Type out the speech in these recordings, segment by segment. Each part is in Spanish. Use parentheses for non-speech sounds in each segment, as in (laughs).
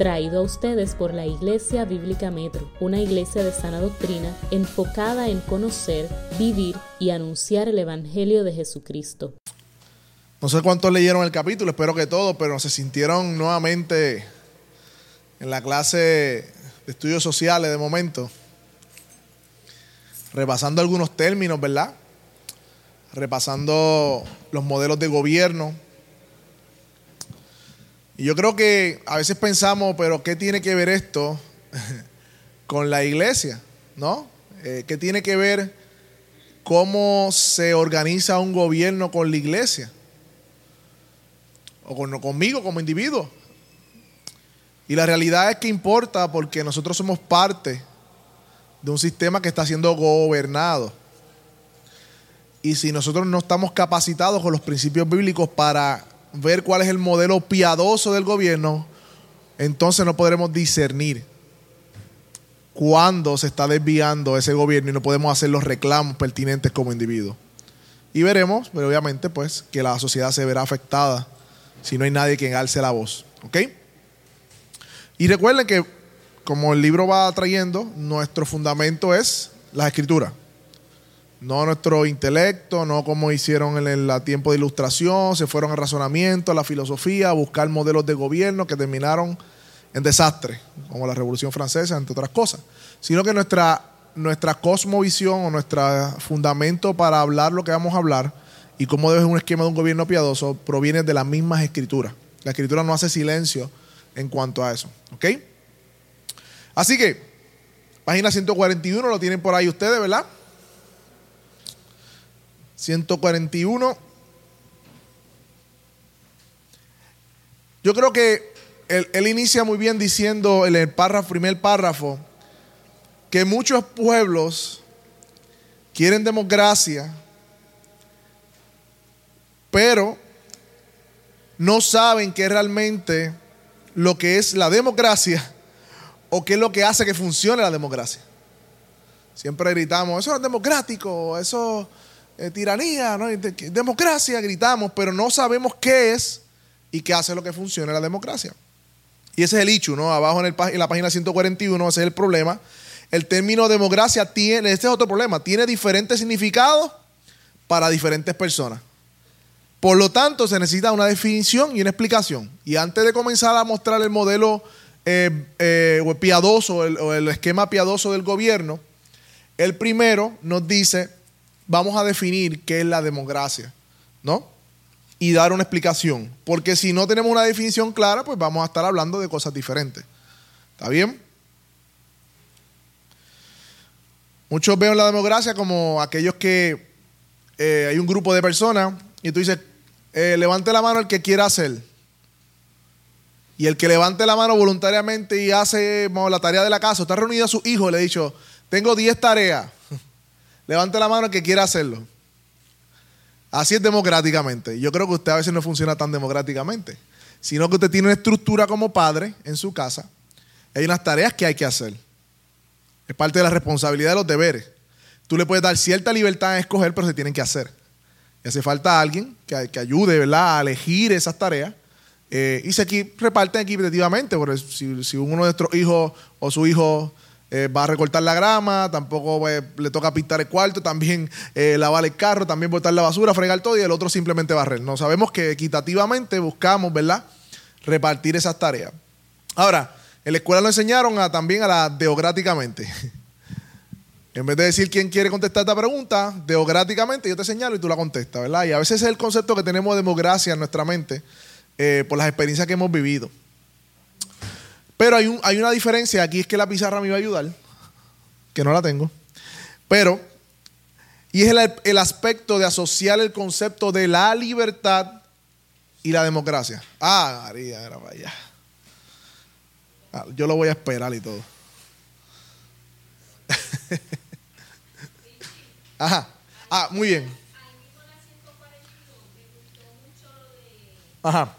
traído a ustedes por la Iglesia Bíblica Metro, una iglesia de sana doctrina enfocada en conocer, vivir y anunciar el Evangelio de Jesucristo. No sé cuántos leyeron el capítulo, espero que todos, pero se sintieron nuevamente en la clase de estudios sociales de momento, repasando algunos términos, ¿verdad? Repasando los modelos de gobierno y yo creo que a veces pensamos, pero ¿qué tiene que ver esto (laughs) con la iglesia? ¿No? Eh, ¿Qué tiene que ver cómo se organiza un gobierno con la iglesia? O con, conmigo como individuo. Y la realidad es que importa porque nosotros somos parte de un sistema que está siendo gobernado. Y si nosotros no estamos capacitados con los principios bíblicos para ver cuál es el modelo piadoso del gobierno, entonces no podremos discernir cuándo se está desviando ese gobierno y no podemos hacer los reclamos pertinentes como individuos. Y veremos, pero obviamente, pues, que la sociedad se verá afectada si no hay nadie quien alce la voz. ¿Ok? Y recuerden que, como el libro va trayendo, nuestro fundamento es la escritura no nuestro intelecto, no como hicieron en el tiempo de ilustración, se fueron al razonamiento, a la filosofía, a buscar modelos de gobierno que terminaron en desastre, como la Revolución Francesa, entre otras cosas, sino que nuestra, nuestra cosmovisión o nuestro fundamento para hablar lo que vamos a hablar y cómo debe ser un esquema de un gobierno piadoso proviene de las mismas escrituras. La escritura no hace silencio en cuanto a eso. ¿Ok? Así que, página 141 lo tienen por ahí ustedes, ¿verdad? 141. Yo creo que él, inicia muy bien diciendo en el párrafo, primer párrafo que muchos pueblos quieren democracia, pero no saben qué realmente lo que es la democracia o qué es lo que hace que funcione la democracia. Siempre gritamos, eso es democrático, eso eh, tiranía, ¿no? democracia, gritamos, pero no sabemos qué es y qué hace lo que funciona la democracia. Y ese es el hecho, ¿no? Abajo en, el, en la página 141, ese es el problema. El término democracia tiene, este es otro problema, tiene diferentes significados para diferentes personas. Por lo tanto, se necesita una definición y una explicación. Y antes de comenzar a mostrar el modelo eh, eh, piadoso o el esquema piadoso del gobierno, el primero nos dice vamos a definir qué es la democracia, ¿no? Y dar una explicación. Porque si no tenemos una definición clara, pues vamos a estar hablando de cosas diferentes. ¿Está bien? Muchos ven la democracia como aquellos que eh, hay un grupo de personas y tú dices, eh, levante la mano el que quiera hacer. Y el que levante la mano voluntariamente y hace la tarea de la casa, está reunido a su hijo le ha dicho, tengo 10 tareas. Levante la mano que quiera hacerlo. Así es democráticamente. Yo creo que usted a veces no funciona tan democráticamente, sino que usted tiene una estructura como padre en su casa. Hay unas tareas que hay que hacer. Es parte de la responsabilidad de los deberes. Tú le puedes dar cierta libertad en escoger, pero se tienen que hacer. Y hace falta alguien que, que ayude ¿verdad? a elegir esas tareas. Eh, y se reparten equitativamente, porque si, si uno de nuestros hijos o su hijo eh, va a recortar la grama, tampoco eh, le toca pintar el cuarto, también eh, lavar el carro, también botar la basura, fregar todo y el otro simplemente barrer. No sabemos que equitativamente buscamos, ¿verdad? Repartir esas tareas. Ahora, en la escuela nos enseñaron también a la deográticamente. (laughs) en vez de decir quién quiere contestar esta pregunta, deográticamente yo te señalo y tú la contestas, ¿verdad? Y a veces es el concepto que tenemos de democracia en nuestra mente por las experiencias que hemos vivido. Pero hay, un, hay una diferencia, aquí es que la pizarra me iba a ayudar, que no la tengo, pero, y es el, el aspecto de asociar el concepto de la libertad y la democracia. Ah, María, era para allá. Ah, yo lo voy a esperar y todo. (laughs) Ajá. Ah, muy bien. Ajá.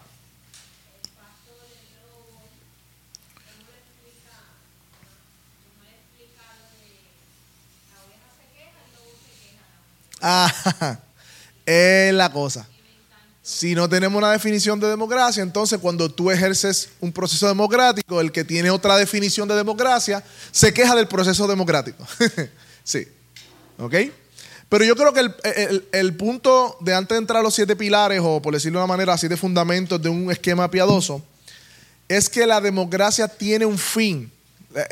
Ah, (laughs) es la cosa. si no tenemos una definición de democracia, entonces cuando tú ejerces un proceso democrático, el que tiene otra definición de democracia, se queja del proceso democrático. (laughs) sí. ¿Ok? Pero yo creo que el, el, punto de antes de entrar a los siete pilares, o por decirlo de una manera, siete fundamentos de un esquema piadoso, es que la democracia tiene un fin. Eh,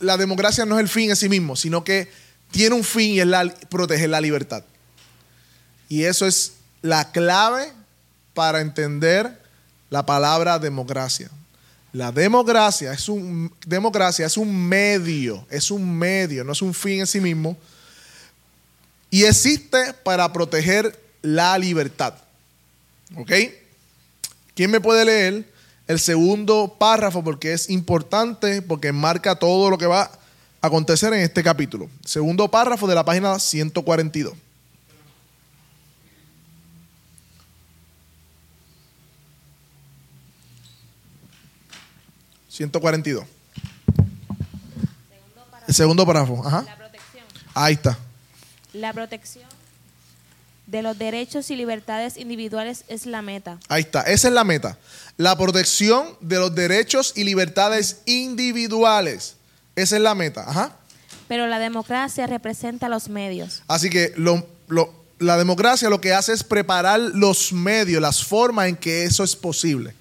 la democracia no es el fin en sí mismo, sino que tiene un fin y es la, proteger la libertad. Y eso es la clave para entender la palabra democracia. La democracia es un, democracia es un medio, es un medio, no es un fin en sí mismo. Y existe para proteger la libertad. ¿Ok? ¿Quién me puede leer el segundo párrafo? Porque es importante, porque marca todo lo que va acontecer en este capítulo. Segundo párrafo de la página 142. 142. El segundo párrafo. Ajá. La protección. Ahí está. La protección de los derechos y libertades individuales es la meta. Ahí está, esa es la meta. La protección de los derechos y libertades individuales. Esa es la meta. Ajá. Pero la democracia representa los medios. Así que la democracia lo que hace es preparar los medios, las formas en que eso es posible.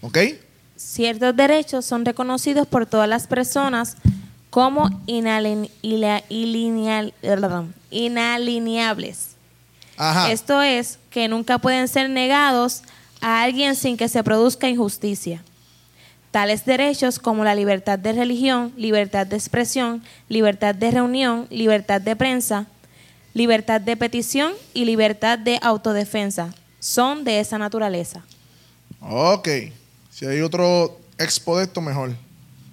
¿Ok? ciertos derechos son reconocidos por todas las personas como inalineables. Esto es, que nunca pueden ser negados a alguien sin que se produzca injusticia. Tales derechos como la libertad de religión, libertad de expresión, libertad de reunión, libertad de prensa, libertad de petición y libertad de autodefensa son de esa naturaleza. Ok. Si hay otro expo de esto, mejor.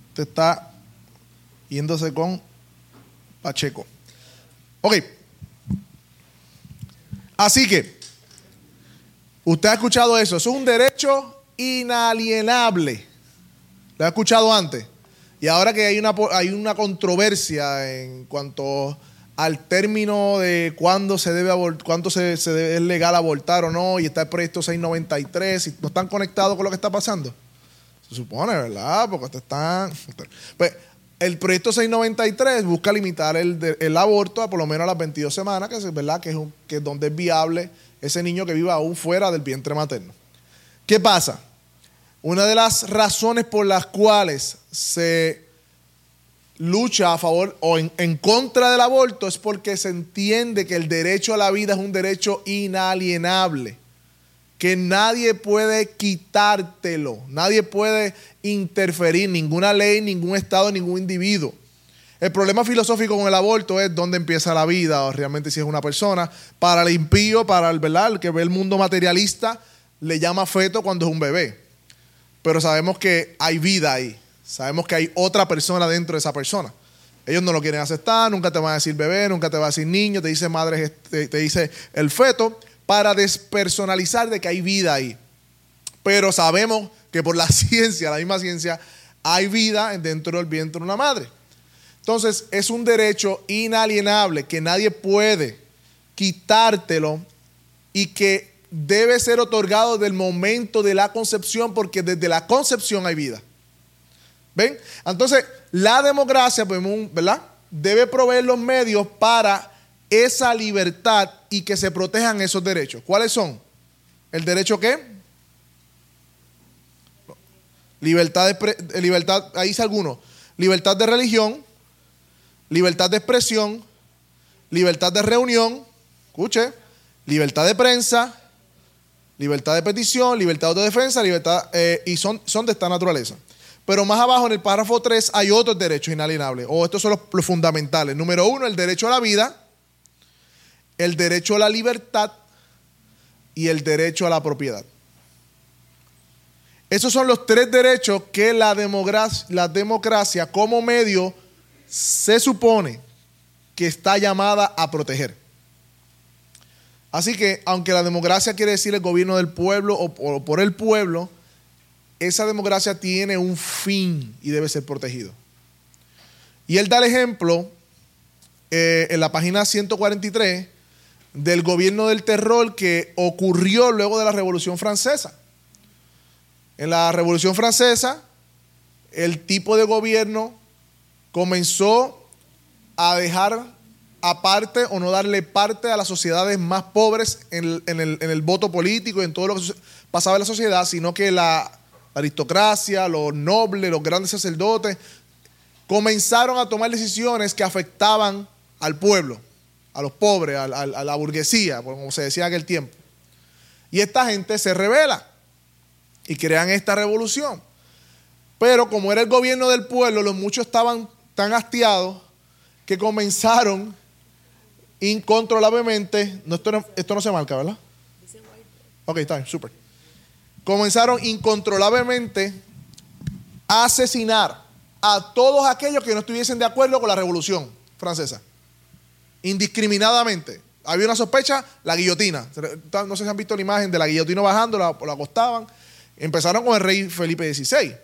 Usted está yéndose con Pacheco. Ok. Así que, usted ha escuchado eso. Es un derecho inalienable. ¿Lo ha escuchado antes? Y ahora que hay una, hay una controversia en cuanto al término de cuándo se debe cuánto se, se es legal abortar o no, y está el proyecto 693, y no están conectados con lo que está pasando. Se supone, ¿verdad? Porque ustedes están. Pues, el proyecto 693 busca limitar el, el, aborto a por lo menos a las 22 semanas, que es verdad que es, que es donde es viable ese niño que viva aún fuera del vientre materno. ¿Qué pasa? Una de las razones por las cuales se lucha a favor o en, contra del aborto es porque se entiende que el derecho a la vida es un derecho inalienable, que nadie puede quitártelo, nadie puede interferir, ninguna ley, ningún Estado, ningún individuo. El problema filosófico con el aborto es dónde empieza la vida, o realmente si es una persona. Para el impío, para el, ¿verdad? el que ve el mundo materialista, le llama feto cuando es un bebé. Pero sabemos que hay vida ahí. Sabemos que hay otra persona dentro de esa persona. Ellos no lo quieren aceptar, nunca te van a decir bebé, nunca te van a decir niño, te dice madre, te, dice el feto, para despersonalizar de que hay vida ahí. Pero sabemos que por la (laughs) ciencia, la misma ciencia, hay vida dentro del vientre de una madre. Entonces, es un derecho inalienable que nadie puede quitártelo y que debe ser otorgado del momento de la concepción, porque desde la concepción hay vida. ¿Ven? Entonces, la democracia, pues, ¿verdad? Debe proveer los medios para esa libertad y que se protejan esos derechos. ¿Cuáles son? ¿El derecho qué? Libertad de, libertad, ahí dice alguno. Libertad de religión, libertad de expresión, libertad de reunión, escuche, libertad de prensa, libertad de petición, libertad de defensa, libertad, eh, y son, son de esta naturaleza. Pero más abajo en el párrafo 3 hay otros derechos inalienables, o estos son los, fundamentales. Número uno, el derecho a la vida, el derecho a la libertad y el derecho a la propiedad. Esos son los tres derechos que la democracia, la democracia como medio se supone que está llamada a proteger. Así que, aunque la democracia quiere decir el gobierno del pueblo o por el pueblo, esa democracia tiene un fin y debe ser protegido. Y él da el ejemplo eh, en la página 143 del gobierno del terror que ocurrió luego de la Revolución Francesa. En la Revolución Francesa, el tipo de gobierno comenzó a dejar aparte o no darle parte a las sociedades más pobres en el, voto político y en todo lo que pasaba en la sociedad, sino que la aristocracia, los nobles, los grandes sacerdotes, comenzaron a tomar decisiones que afectaban al pueblo, a los pobres, a, la burguesía, como se decía en aquel tiempo. Y esta gente se revela y crean esta revolución. Pero como era el gobierno del pueblo, los muchos estaban tan hastiados que comenzaron incontrolablemente, esto, no, se marca, ¿verdad? Ok, está bien, súper. Comenzaron incontrolablemente a asesinar a todos aquellos que no estuviesen de acuerdo con la revolución francesa. Indiscriminadamente. Había una sospecha, la guillotina. No sé si han visto la imagen de la guillotina bajando, la, la acostaban. Empezaron con el rey Felipe XVI.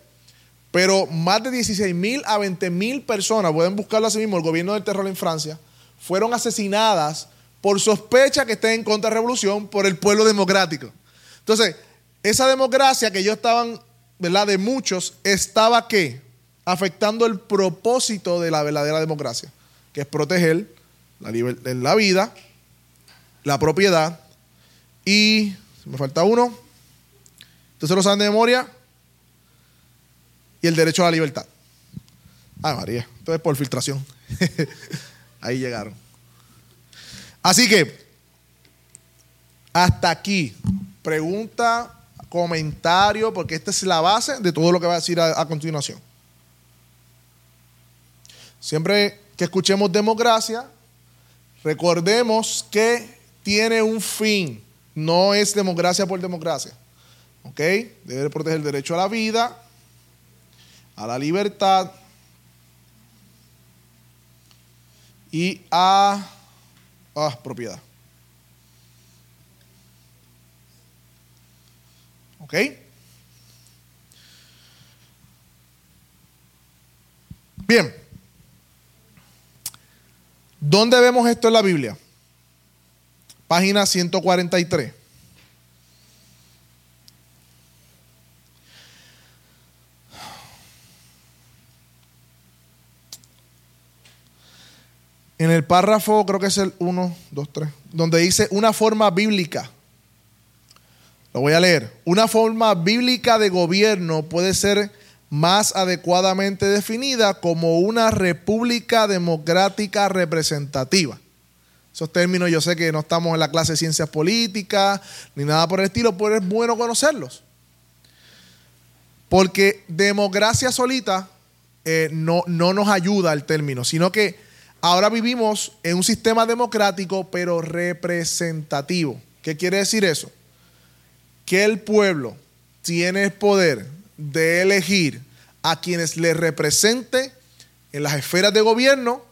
Pero más de 16 mil a 20 mil personas, pueden buscarlo así mismo, el gobierno del terror en Francia, fueron asesinadas por sospecha que estén en contra revolución por el pueblo democrático. Entonces, esa democracia que ellos estaban, ¿verdad? De muchos, estaba qué? Afectando el propósito de la verdadera democracia, que es proteger la, vida, la propiedad y, me falta uno, entonces lo saben de memoria, y el derecho a la libertad. Ay, María. Entonces, por filtración. (laughs) Ahí llegaron. Así que, hasta aquí. Pregunta, comentario, porque esta es la base de todo lo que va a decir a, continuación. Siempre que escuchemos democracia, recordemos que tiene un fin. No es democracia por democracia. ¿Ok? Debe proteger el derecho a la vida, a la libertad y a, propiedad. ¿Ok? Bien. ¿Dónde vemos esto en la Biblia? Página 143. En el párrafo, creo que es el 1, 2, 3, donde dice una forma bíblica. Lo voy a leer. Una forma bíblica de gobierno puede ser más adecuadamente definida como una república democrática representativa. Esos términos yo sé que no estamos en la clase de ciencias políticas ni nada por el estilo, pero es bueno conocerlos. Porque democracia solita eh, no, no nos ayuda al término, sino que Ahora vivimos en un sistema democrático, pero representativo. ¿Qué quiere decir eso? Que el pueblo tiene el poder de elegir a quienes le represente en las esferas de gobierno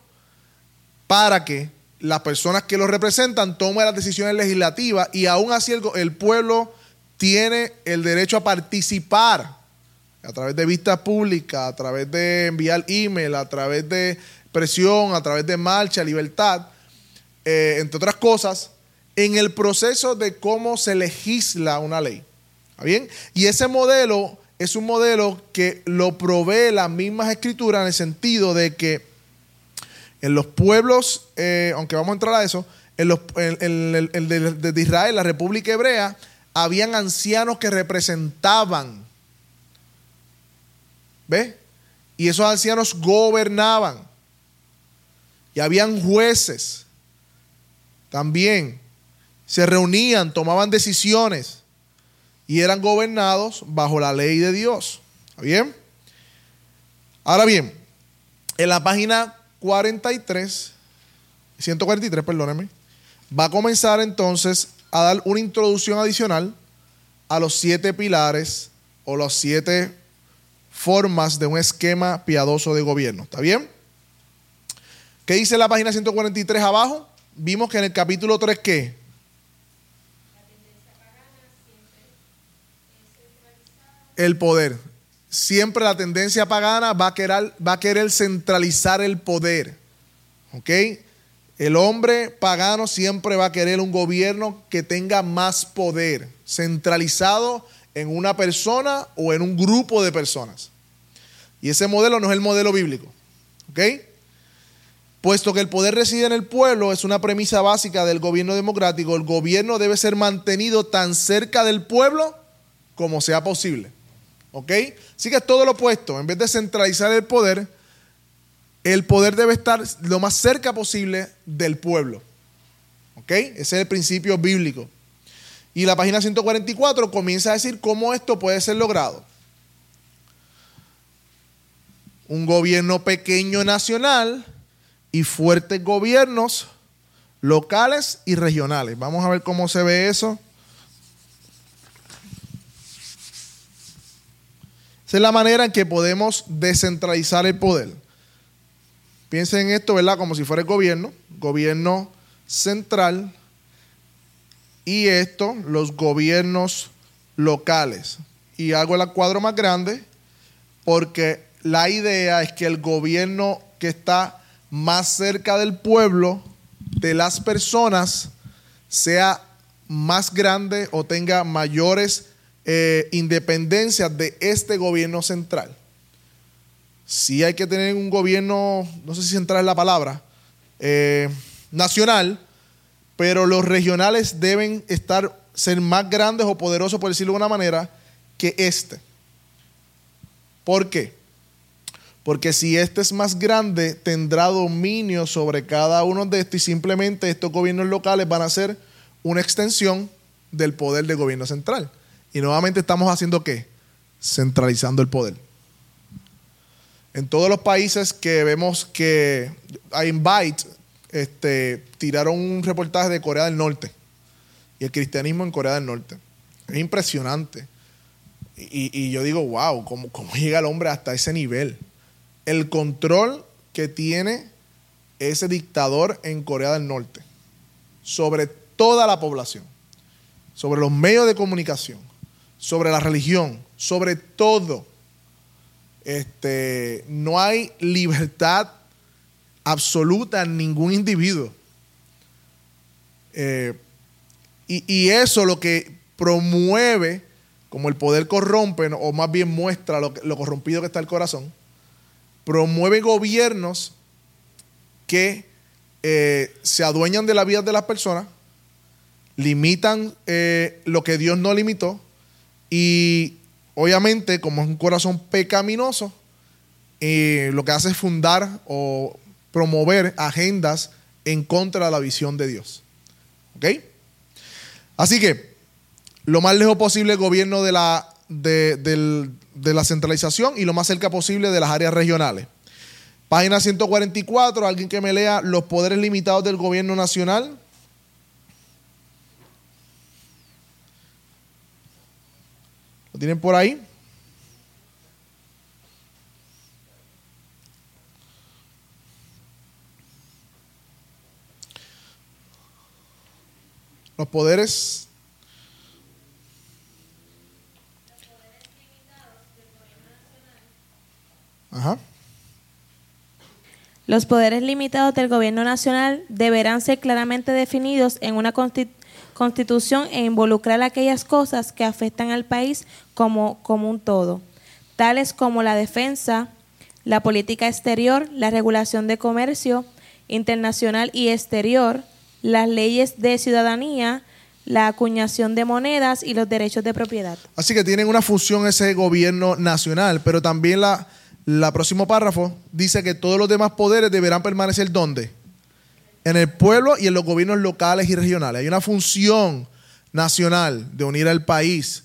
para que las personas que lo representan tomen las decisiones legislativas y aún así el, el pueblo tiene el derecho a participar a través de vistas públicas, a través de enviar email, a través de presión, a través de marcha, libertad, eh, entre otras cosas, en el proceso de cómo se legisla una ley. ¿Está bien? Y ese modelo es un modelo que lo provee las mismas escrituras en el sentido de que en los pueblos, eh, aunque vamos a entrar a eso, en, los, de, de Israel, la República Hebrea, habían ancianos que representaban. ¿Ves? Y esos ancianos gobernaban. Y habían jueces también. Se reunían, tomaban decisiones y eran gobernados bajo la ley de Dios. ¿Está bien? Ahora bien, en la página 43, 143, perdónenme, va a comenzar entonces a dar una introducción adicional a los siete pilares o las siete formas de un esquema piadoso de gobierno. ¿Está bien? ¿Qué dice la página 143 abajo? Vimos que en el capítulo 3, ¿qué? El poder. Siempre la tendencia pagana va a querer, va a querer centralizar el poder. ¿Ok? El hombre pagano siempre va a querer un gobierno que tenga más poder, centralizado en una persona o en un grupo de personas. Y ese modelo no es el modelo bíblico. ¿Ok? Puesto que el poder reside en el pueblo, es una premisa básica del gobierno democrático, el gobierno debe ser mantenido tan cerca del pueblo como sea posible. ¿Ok? Así que es todo lo opuesto. En vez de centralizar el poder, el poder debe estar lo más cerca posible del pueblo. ¿Ok? Ese es el principio bíblico. Y la página 144 comienza a decir cómo esto puede ser logrado. Un gobierno pequeño nacional y fuertes gobiernos locales y regionales. Vamos a ver cómo se ve eso. Esa es la manera en que podemos descentralizar el poder. Piensen en esto, ¿verdad? Como si fuera el gobierno, gobierno central y esto, los gobiernos locales. Y hago el cuadro más grande porque la idea es que el gobierno que está más cerca del pueblo, de las personas, sea más grande o tenga mayores eh, independencias de este gobierno central sí hay que tener un gobierno, no sé si central es la palabra, eh, nacional, pero los regionales deben estar, ser más grandes o poderosos, por decirlo de una manera, que este. ¿Por qué? Porque si este es más grande, tendrá dominio sobre cada uno de estos y simplemente estos gobiernos locales van a ser una extensión del poder del gobierno central. Y nuevamente estamos haciendo qué? Centralizando el poder. En todos los países que vemos que hay Invite, este, tiraron un reportaje de Corea del Norte y el cristianismo en Corea del Norte. Es impresionante. Y, yo digo, wow, ¿cómo, ¿cómo llega el hombre hasta ese nivel? El control que tiene ese dictador en Corea del Norte sobre toda la población, sobre los medios de comunicación, sobre la religión, sobre todo. Este, no hay libertad absoluta en ningún individuo. Eh, y, eso lo que promueve, como el poder corrompe, o más bien muestra lo, corrompido que está el corazón, promueve gobiernos que eh, se adueñan de la vida de las personas, limitan eh, lo que Dios no limitó y obviamente, como es un corazón pecaminoso, eh, lo que hace es fundar o promover agendas en contra de la visión de Dios. ¿Ok? Así que, lo más lejos posible el gobierno de la, de, la centralización y lo más cerca posible de las áreas regionales. Página 144, alguien que me lea los poderes limitados del gobierno nacional. ¿Lo tienen por ahí? Los poderes Ajá. Los poderes limitados del gobierno nacional deberán ser claramente definidos en una constitución constitución e involucrar aquellas cosas que afectan al país como, como un todo, tales como la defensa, la política exterior, la regulación de comercio internacional y exterior, las leyes de ciudadanía, la acuñación de monedas y los derechos de propiedad. Así que tienen una función ese gobierno nacional, pero también la, la próximo párrafo dice que todos los demás poderes deberán permanecer donde? en el pueblo y en los gobiernos locales y regionales. Hay una función nacional de unir al país,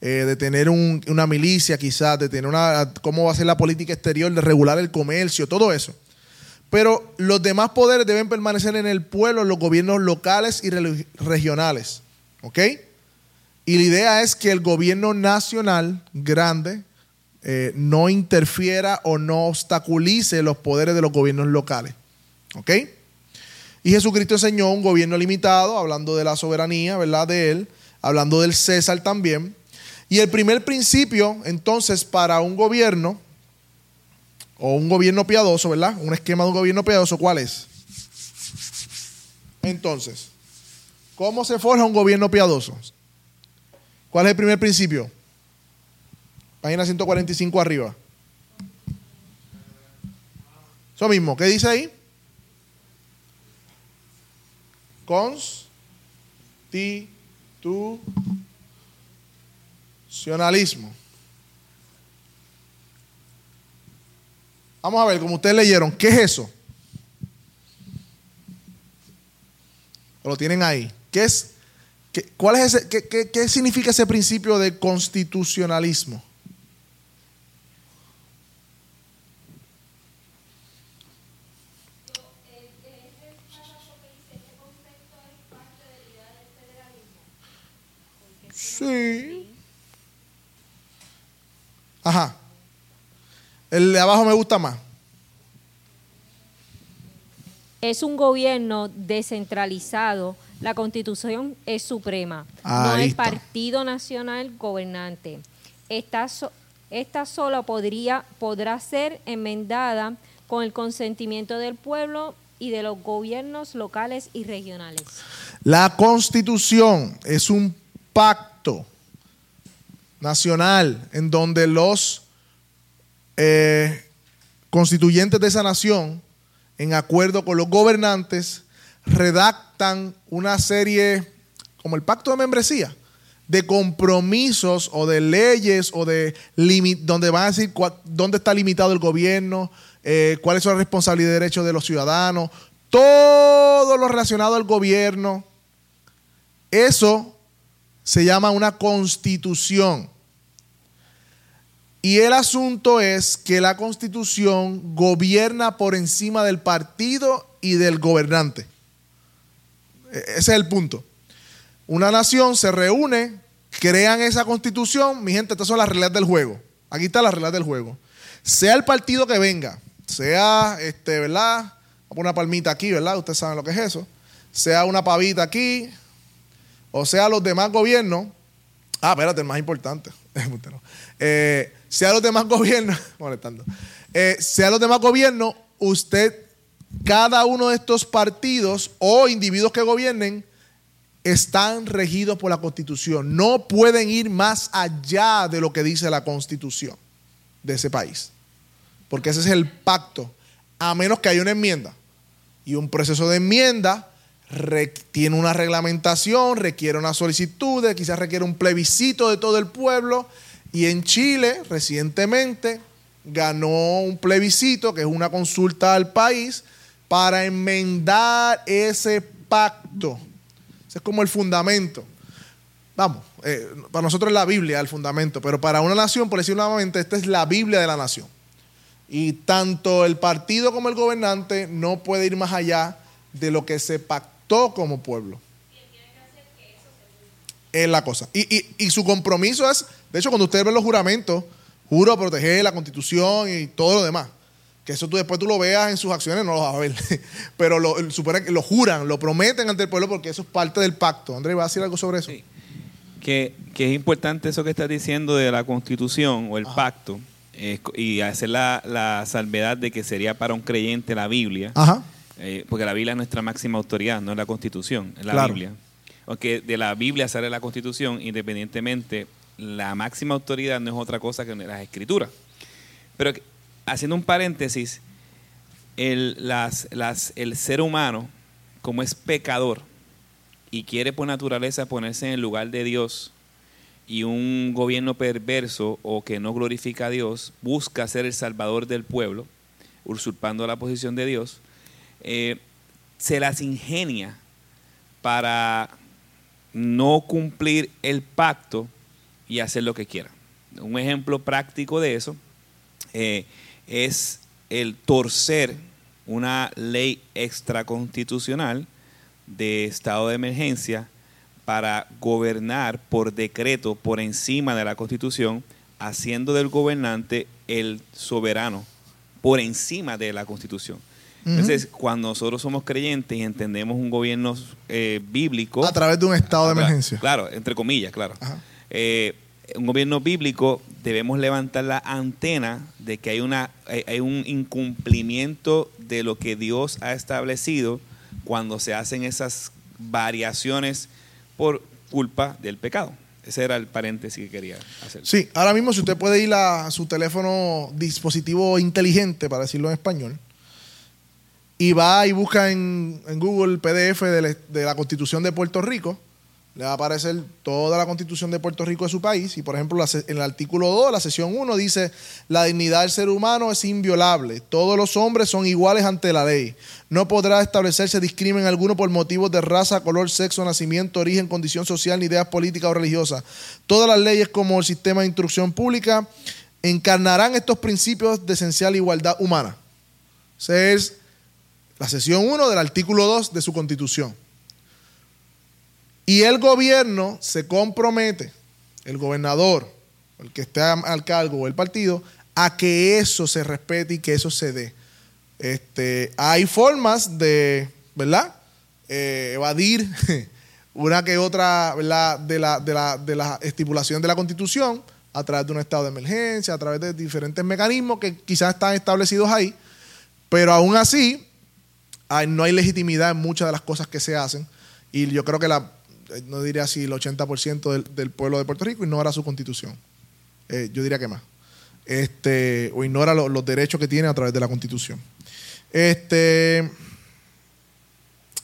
eh, de tener una milicia quizás, de tener una, cómo va a ser la política exterior, de regular el comercio, todo eso. Pero los demás poderes deben permanecer en el pueblo, en los gobiernos locales y regionales. ¿Ok? Y la idea es que el gobierno nacional grande eh, no interfiera o no obstaculice los poderes de los gobiernos locales. ¿Ok? Y Jesucristo enseñó un gobierno limitado, hablando de la soberanía, ¿verdad? De él, hablando del César también. Y el primer principio, entonces, para un gobierno, o un gobierno piadoso, ¿verdad? Un esquema de un gobierno piadoso, ¿cuál es? Entonces, ¿cómo se forja un gobierno piadoso? ¿Cuál es el primer principio? Página 145 arriba. Eso mismo, ¿qué dice ahí? Constitucionalismo. Vamos a ver, como ustedes leyeron, ¿qué es eso? Lo tienen ahí. ¿Qué es? ¿Cuál es ese, qué significa ese principio de constitucionalismo? Sí. Ajá. El de abajo me gusta más. Es un gobierno descentralizado. La constitución es suprema. no el Partido Nacional Gobernante. Esta, esta sola podría, podrá ser enmendada con el consentimiento del pueblo y de los gobiernos locales y regionales. La constitución es un pacto nacional en donde los eh, constituyentes de esa nación, en acuerdo con los gobernantes, redactan una serie, como el pacto de membresía, de compromisos o de leyes o de donde van a decir dónde está limitado el gobierno, eh, cuáles son las responsabilidades y derechos de los ciudadanos, todo lo relacionado al gobierno. Eso se llama una constitución. Y el asunto es que la constitución gobierna por encima del partido y del gobernante. E-, ese es el punto. Una nación se reúne, crean esa constitución. Mi gente, estas son las reglas del juego. Aquí está la reglas del juego. Sea el partido que venga, sea, este, ¿verdad? Una palmita aquí, ¿verdad? Ustedes saben lo que es eso. Sea una pavita aquí, o sea los demás gobiernos. Ah, espérate, el más importante. (laughs) eh, sea los demás gobiernos, (laughs) molestando, eh, sea los demás gobiernos, usted, cada uno de estos partidos o individuos que gobiernen, están regidos por la constitución. No pueden ir más allá de lo que dice la constitución de ese país. Porque ese es el pacto. A menos que haya una enmienda. Y un proceso de enmienda tiene una reglamentación, requiere una solicitud, quizás requiere un plebiscito de todo el pueblo y en Chile, recientemente, ganó un plebiscito, que es una consulta al país, para enmendar ese pacto. Ese es como el fundamento. Vamos, eh, para nosotros es la Biblia el fundamento, pero para una nación, por decirlo nuevamente, esta es la Biblia de la nación. Y tanto el partido como el gobernante no puede ir más allá de lo que se pactó como pueblo. Es la cosa. y su compromiso es de hecho, cuando ustedes ven los juramentos, juro proteger la constitución y todo lo demás. Que eso tú después tú lo veas en sus acciones, no lo vas a ver. (laughs) Pero lo, lo juran, lo prometen ante el pueblo porque eso es parte del pacto. Andrés, ¿va a decir algo sobre eso? Sí. Que, es importante eso que estás diciendo de la constitución o el pacto y hacer la, salvedad de que sería para un creyente la Biblia. Ajá. Eh, porque la Biblia es nuestra máxima autoridad, no es la constitución, es la Biblia. Aunque de la Biblia sale la constitución, independientemente la máxima autoridad no es otra cosa que las escrituras. Pero haciendo un paréntesis, el, ser humano, como es pecador y quiere por naturaleza ponerse en el lugar de Dios, y un gobierno perverso o que no glorifica a Dios busca ser el salvador del pueblo, usurpando la posición de Dios, eh, se las ingenia para no cumplir el pacto y hacer lo que quiera. Un ejemplo práctico de eso eh, es el torcer una ley extraconstitucional de estado de emergencia para gobernar por decreto por encima de la constitución, haciendo del gobernante el soberano por encima de la constitución. Entonces, cuando nosotros somos creyentes y entendemos un gobierno eh, bíblico... A través de un estado de emergencia. Claro, entre comillas, claro. Eh, un gobierno bíblico debemos levantar la antena de que hay, una, hay un incumplimiento de lo que Dios ha establecido cuando se hacen esas variaciones por culpa del pecado. Ese era el paréntesis que quería hacer. Sí, ahora mismo si usted puede ir a su teléfono dispositivo inteligente, para decirlo en español, y va y busca en, Google el PDF de la Constitución de Puerto Rico, le va a aparecer toda la constitución de Puerto Rico de su país. Y por ejemplo, en el artículo 2, la sesión 1 dice, la dignidad del ser humano es inviolable. Todos los hombres son iguales ante la ley. No podrá establecerse discrimen alguno por motivos de raza, color, sexo, nacimiento, origen, condición social, ni ideas políticas o religiosas. Todas las leyes como el sistema de instrucción pública encarnarán estos principios de esencial igualdad humana. Esa es la sesión 1 del artículo 2 de su constitución. Y el gobierno se compromete, el gobernador, el que esté al cargo o el partido, a que eso se respete y que eso se dé. Este, hay formas de, ¿verdad? Eh, evadir (laughs) una que otra, ¿verdad? De la, de, la, de la estipulación de la Constitución a través de un estado de emergencia, a través de diferentes mecanismos que quizás están establecidos ahí, pero aún así no hay legitimidad en muchas de las cosas que se hacen. Y yo creo que eh, no diría así, el 80% del, del, pueblo de Puerto Rico ignora su constitución. Eh, yo diría que más. Este, o ignora los derechos que tiene a través de la constitución. Este,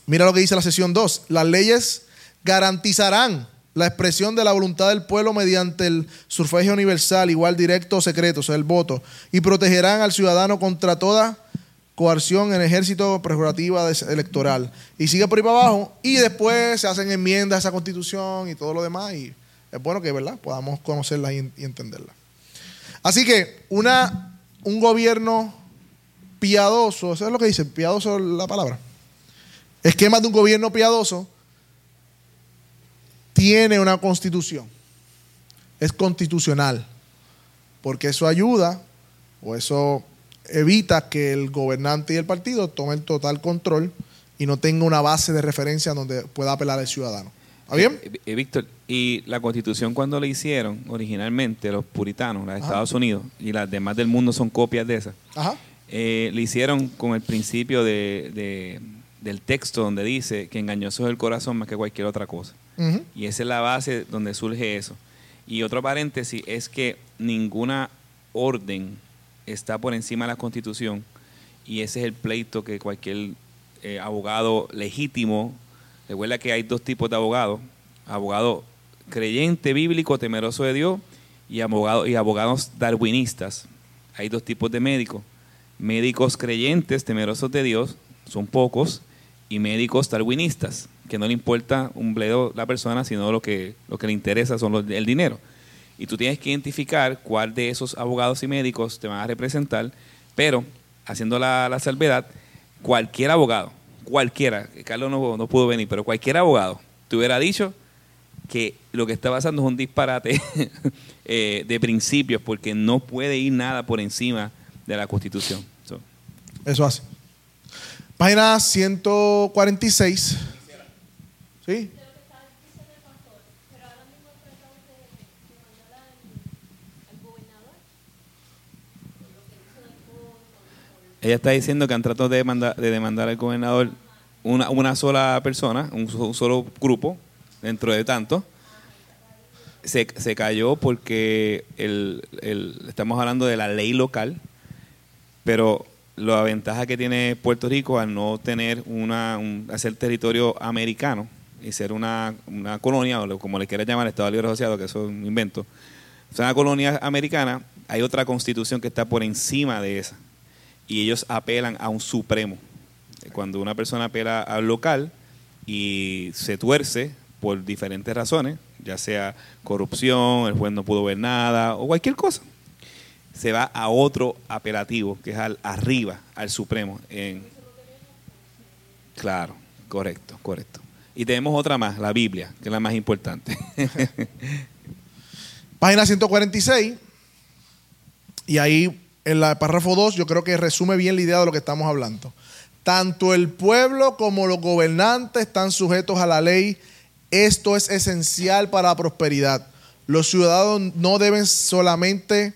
mira lo que dice la sesión 2. Las leyes garantizarán la expresión de la voluntad del pueblo mediante el sufragio universal, igual directo o secreto, o sea, el voto, y protegerán al ciudadano contra toda coerción en ejército prerrogativa electoral. Y sigue por ahí para abajo y después se hacen enmiendas a esa constitución y todo lo demás y es bueno que ¿verdad? podamos conocerla y, entenderla. Así que una, un gobierno piadoso, eso es lo que dice, piadoso la palabra. Esquema de un gobierno piadoso tiene una constitución. Es constitucional. Porque eso ayuda o eso evita que el gobernante y el partido tomen total control y no tenga una base de referencia donde pueda apelar al ciudadano. ¿Está bien? Eh, eh, Víctor, y la constitución cuando la hicieron originalmente los puritanos, los de Estados Unidos y las demás del mundo son copias de esa, Ajá. Eh, le hicieron con el principio de, del texto donde dice que engañoso es el corazón más que cualquier otra cosa. Y esa es la base donde surge eso. Y otro paréntesis es que ninguna orden está por encima de la Constitución y ese es el pleito que cualquier eh, abogado legítimo, recuerda que hay dos tipos de abogados, abogado creyente bíblico, temeroso de Dios y, abogado, y abogados darwinistas. Hay dos tipos de médicos, médicos creyentes, temerosos de Dios, son pocos, y médicos darwinistas, que no le importa un bledo la persona, sino lo que, lo que le interesa son el dinero y tú tienes que identificar cuál de esos abogados y médicos te van a representar, pero haciendo la, la salvedad, cualquier abogado, cualquiera, Carlos no, no, pudo venir, pero cualquier abogado te hubiera dicho que lo que está pasando es un disparate (laughs) eh, de principios, porque no puede ir nada por encima de la Constitución. Eso hace. Página 146. ¿Sí? Ella está diciendo que han tratado de demandar, de demandar al gobernador una, una sola persona, un, solo grupo, dentro de tanto. Se, se cayó porque el, estamos hablando de la ley local, pero la ventaja que tiene Puerto Rico al no tener una, un, hacer territorio americano y ser una, una colonia, o como le quiera llamar, Estado Libre Asociado, que eso es un invento, es una colonia americana, hay otra constitución que está por encima de esa y ellos apelan a un supremo. Cuando una persona apela al local y se tuerce por diferentes razones, ya sea corrupción, el juez no pudo ver nada o cualquier cosa, se va a otro apelativo, que es al arriba, al supremo. Claro, correcto, correcto. Y tenemos otra más, la Biblia, que es la más importante. (laughs) Página 146. Y ahí en el párrafo 2 yo creo que resume bien la idea de lo que estamos hablando. Tanto el pueblo como los gobernantes están sujetos a la ley. Esto es esencial para la prosperidad. Los ciudadanos no deben solamente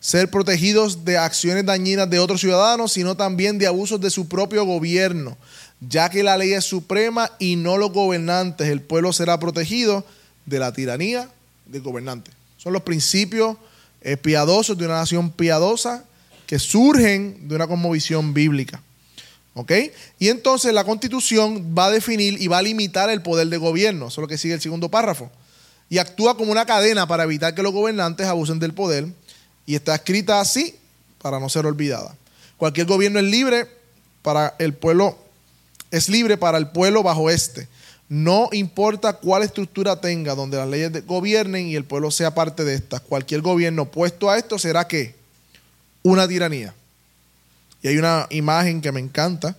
ser protegidos de acciones dañinas de otros ciudadanos, sino también de abusos de su propio gobierno. ya que la ley es suprema y no los gobernantes, el pueblo será protegido de la tiranía del gobernante. Son los principios eh, piadosos de una nación piadosa que surgen de una conmovisión bíblica. ¿Ok? Y entonces la constitución va a definir y va a limitar el poder de gobierno. Eso es lo que sigue el segundo párrafo. Y actúa como una cadena para evitar que los gobernantes abusen del poder. Y está escrita así para no ser olvidada. Cualquier gobierno es libre para el pueblo, es libre para el pueblo bajo este. No importa cuál estructura tenga donde las leyes gobiernen y el pueblo sea parte de estas. Cualquier gobierno puesto a esto será que una tiranía. Y hay una imagen que me encanta,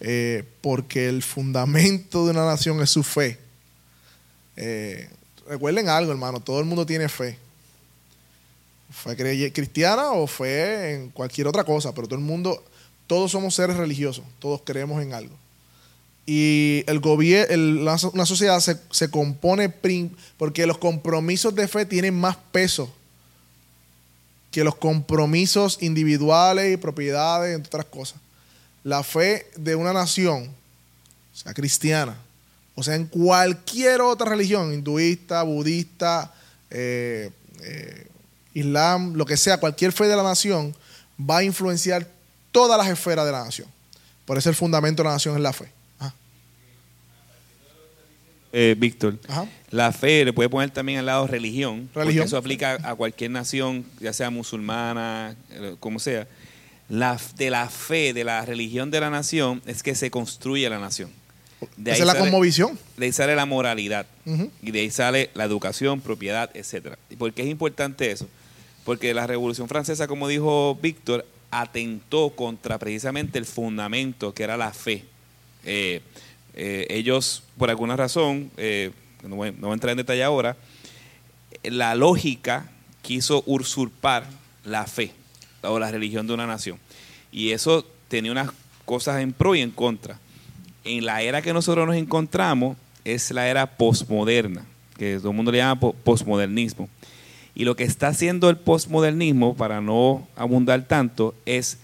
eh, porque el fundamento de una nación es su fe. Eh, recuerden algo, hermano, todo el mundo tiene fe. Fe cristiana o fe en cualquier otra cosa, pero todo el mundo, todos somos seres religiosos, todos creemos en algo. Y el gobierno, una sociedad se, se compone porque los compromisos de fe tienen más peso que los compromisos individuales y propiedades, entre otras cosas. La fe de una nación, sea cristiana, o sea en cualquier otra religión, hinduista, budista, eh, eh, islam, lo que sea, cualquier fe de la nación, va a influenciar todas las esferas de la nación. Por eso el fundamento de la nación es la fe. Eh, Víctor, la fe le puede poner también al lado religión, religión. eso aplica a cualquier nación, ya sea musulmana, eh, como sea. La, de la fe, de la religión de la nación, es que se construye la nación. De Esa es la conmovisión. De ahí sale la moralidad. Y de ahí sale la educación, propiedad, etc. ¿Y por qué es importante eso? Porque la Revolución Francesa, como dijo Víctor, atentó contra precisamente el fundamento que era la fe. Eh, eh, ellos, por alguna razón, eh, no, voy, a entrar en detalle ahora, la lógica quiso usurpar la fe o la religión de una nación. Y eso tenía unas cosas en pro y en contra. En la era que nosotros nos encontramos es la era posmoderna, que todo el mundo le llama posmodernismo. Y lo que está haciendo el posmodernismo, para no abundar tanto, es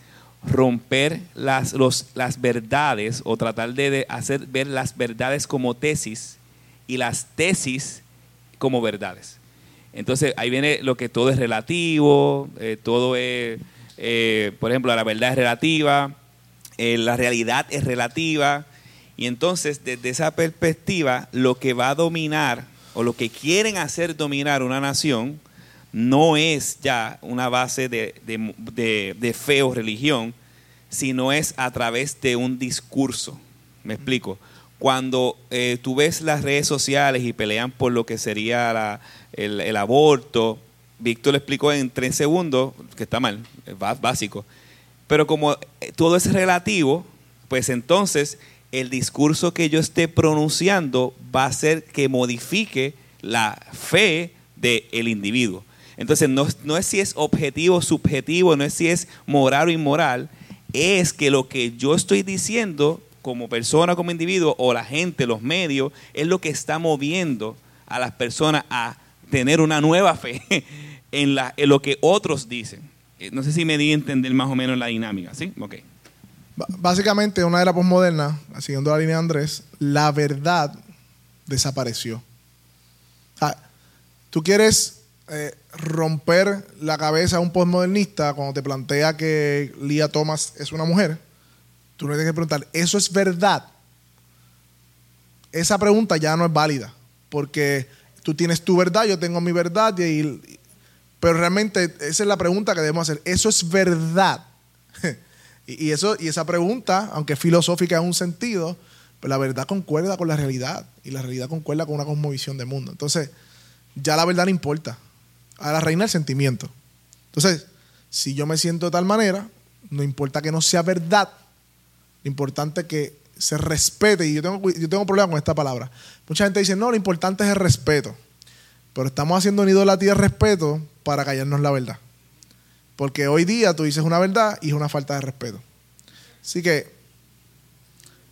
romper las, los, las verdades o tratar de, hacer ver las verdades como tesis y las tesis como verdades. Entonces ahí viene lo que todo es relativo, eh, todo es, eh, por ejemplo, la verdad es relativa, eh, la realidad es relativa, y entonces desde esa perspectiva lo que va a dominar o lo que quieren hacer dominar una nación no es ya una base de, de, fe o religión, sino es a través de un discurso. Me explico. Cuando eh, tú ves las redes sociales y pelean por lo que sería el, aborto, Víctor le explicó en tres segundos, que está mal, es básico. Pero como eh, todo es relativo, pues entonces el discurso que yo esté pronunciando va a ser que modifique la fe del individuo. Entonces, no, es si es objetivo o subjetivo, no es si es moral o inmoral, es que lo que yo estoy diciendo como persona, como individuo, o la gente, los medios, es lo que está moviendo a las personas a tener una nueva fe (laughs) en, la, en lo que otros dicen. Eh, no sé si me di a entender más o menos la dinámica, ¿sí? Ok. Básicamente, una era posmoderna, siguiendo la línea de Andrés, la verdad desapareció. Ah, Tú quieres eh, romper la cabeza a un postmodernista cuando te plantea que Lía Thomas es una mujer, tú le tienes que preguntar, ¿eso es verdad? Esa pregunta ya no es válida, porque tú tienes tu verdad, yo tengo mi verdad, y, pero realmente esa es la pregunta que debemos hacer, ¿eso es verdad? (laughs) y, eso, y esa pregunta, aunque filosófica en un sentido, pues la verdad concuerda con la realidad, y la realidad concuerda con una cosmovisión de mundo. Entonces, ya la verdad no importa a la reina el sentimiento. Entonces, si yo me siento de tal manera, no importa que no sea verdad, lo importante es que se respete, y yo tengo, yo tengo problema con esta palabra. Mucha gente dice, no, lo importante es el respeto. Pero estamos haciendo un idolatría de respeto para callarnos la verdad. Porque hoy día tú dices una verdad y es una falta de respeto. Así que,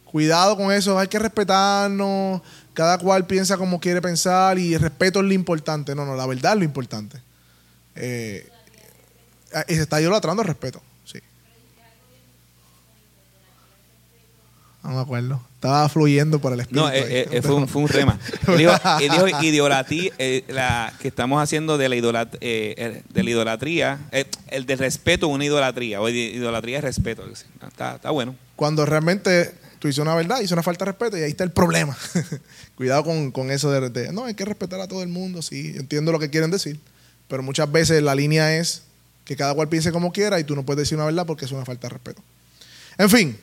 cuidado con eso, hay que respetarnos, cada cual piensa como quiere pensar y el respeto es lo importante. No, no, la verdad es lo importante. Eh, y se está idolatrando el respeto, sí. No me acuerdo. Estaba fluyendo por el espíritu. No, eh, eh, fue, un, fue, un, rema. (laughs) dijo, y dijo idolatría, la que estamos haciendo de la, idolat, de la idolatría, el del respeto una idolatría, o idolatría es respeto. Está, está bueno. Cuando realmente tú una verdad, hizo una falta de respeto y ahí está el problema. (laughs) Cuidado con, con eso de, no, hay que respetar a todo el mundo, sí, entiendo lo que quieren decir, pero muchas veces la línea es que cada cual piense como quiera y tú no puedes decir una verdad porque es una falta de respeto. En fin,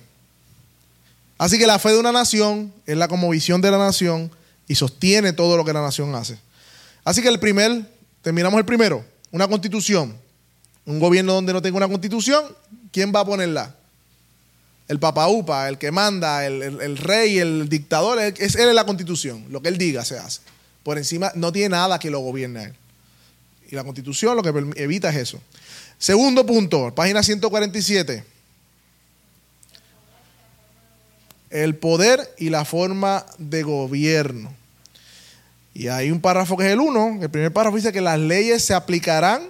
Así que la fe de una nación es la como visión de la nación y sostiene todo lo que la nación hace. Así que el primer, terminamos el primero, una constitución. Un gobierno donde no tenga una constitución, ¿quién va a ponerla? El papaupa, el que manda, el, rey, el dictador, es, él es la constitución. Lo que él diga se hace. Por encima no tiene nada que lo gobierne a él. Y la constitución lo que evita es eso. Segundo punto, página 147 el poder y la forma de gobierno. Y hay un párrafo que es el 1. El primer párrafo dice que las leyes se aplicarán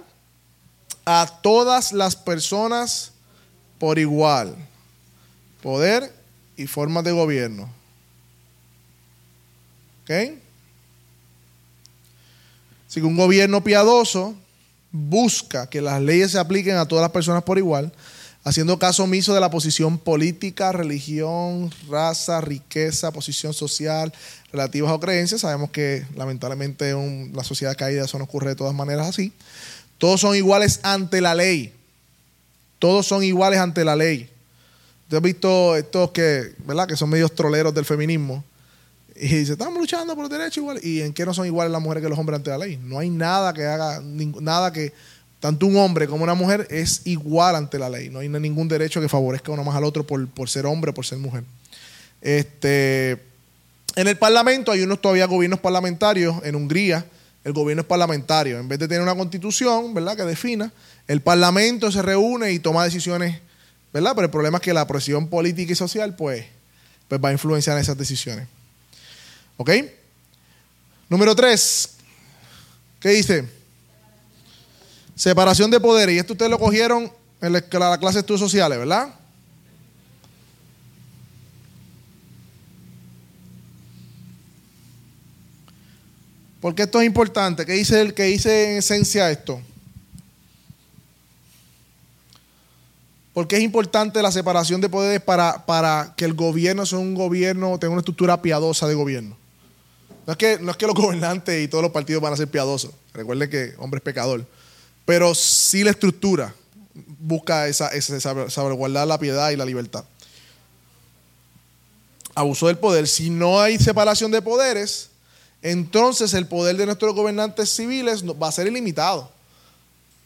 a todas las personas por igual. Poder y forma de gobierno. ¿Ok? Que un gobierno piadoso busca que las leyes se apliquen a todas las personas por igual haciendo caso omiso de la posición política, religión, raza, riqueza, posición social, relativas o creencias. Sabemos que lamentablemente en la sociedad caída eso no ocurre de todas maneras así. Todos son iguales ante la ley. Todos son iguales ante la ley. Yo he visto estos que, ¿verdad? que son medios troleros del feminismo. Y dice, estamos luchando por los derechos iguales. ¿Y en qué no son iguales las mujeres que los hombres ante la ley? No hay nada que haga, nada que tanto un hombre como una mujer es igual ante la ley. No hay ningún derecho que favorezca uno más al otro por, por ser hombre por ser mujer. Este, en el Parlamento hay unos todavía gobiernos parlamentarios. En Hungría el gobierno es parlamentario. En vez de tener una constitución ¿verdad? que defina, el Parlamento se reúne y toma decisiones. ¿Verdad? Pero el problema es que la presión política y social pues, pues va a influenciar esas decisiones. ¿Ok? Número tres. ¿Qué dice? Separación de poderes. Y esto ustedes lo cogieron en la, clase de estudios sociales, ¿verdad? Porque esto es importante. ¿Qué dice, el, que dice en esencia esto? Porque es importante la separación de poderes para, para, que el gobierno sea un gobierno, tenga una estructura piadosa de gobierno. No es, que, no es que los (laughs) gobernantes y todos los partidos van a ser piadosos. Recuerden que hombre es pecador. Pero sí la estructura busca esa, esa salvaguardar la piedad y la libertad. Abuso del poder. Si no hay separación de poderes, entonces el poder de nuestros gobernantes civiles va a ser ilimitado.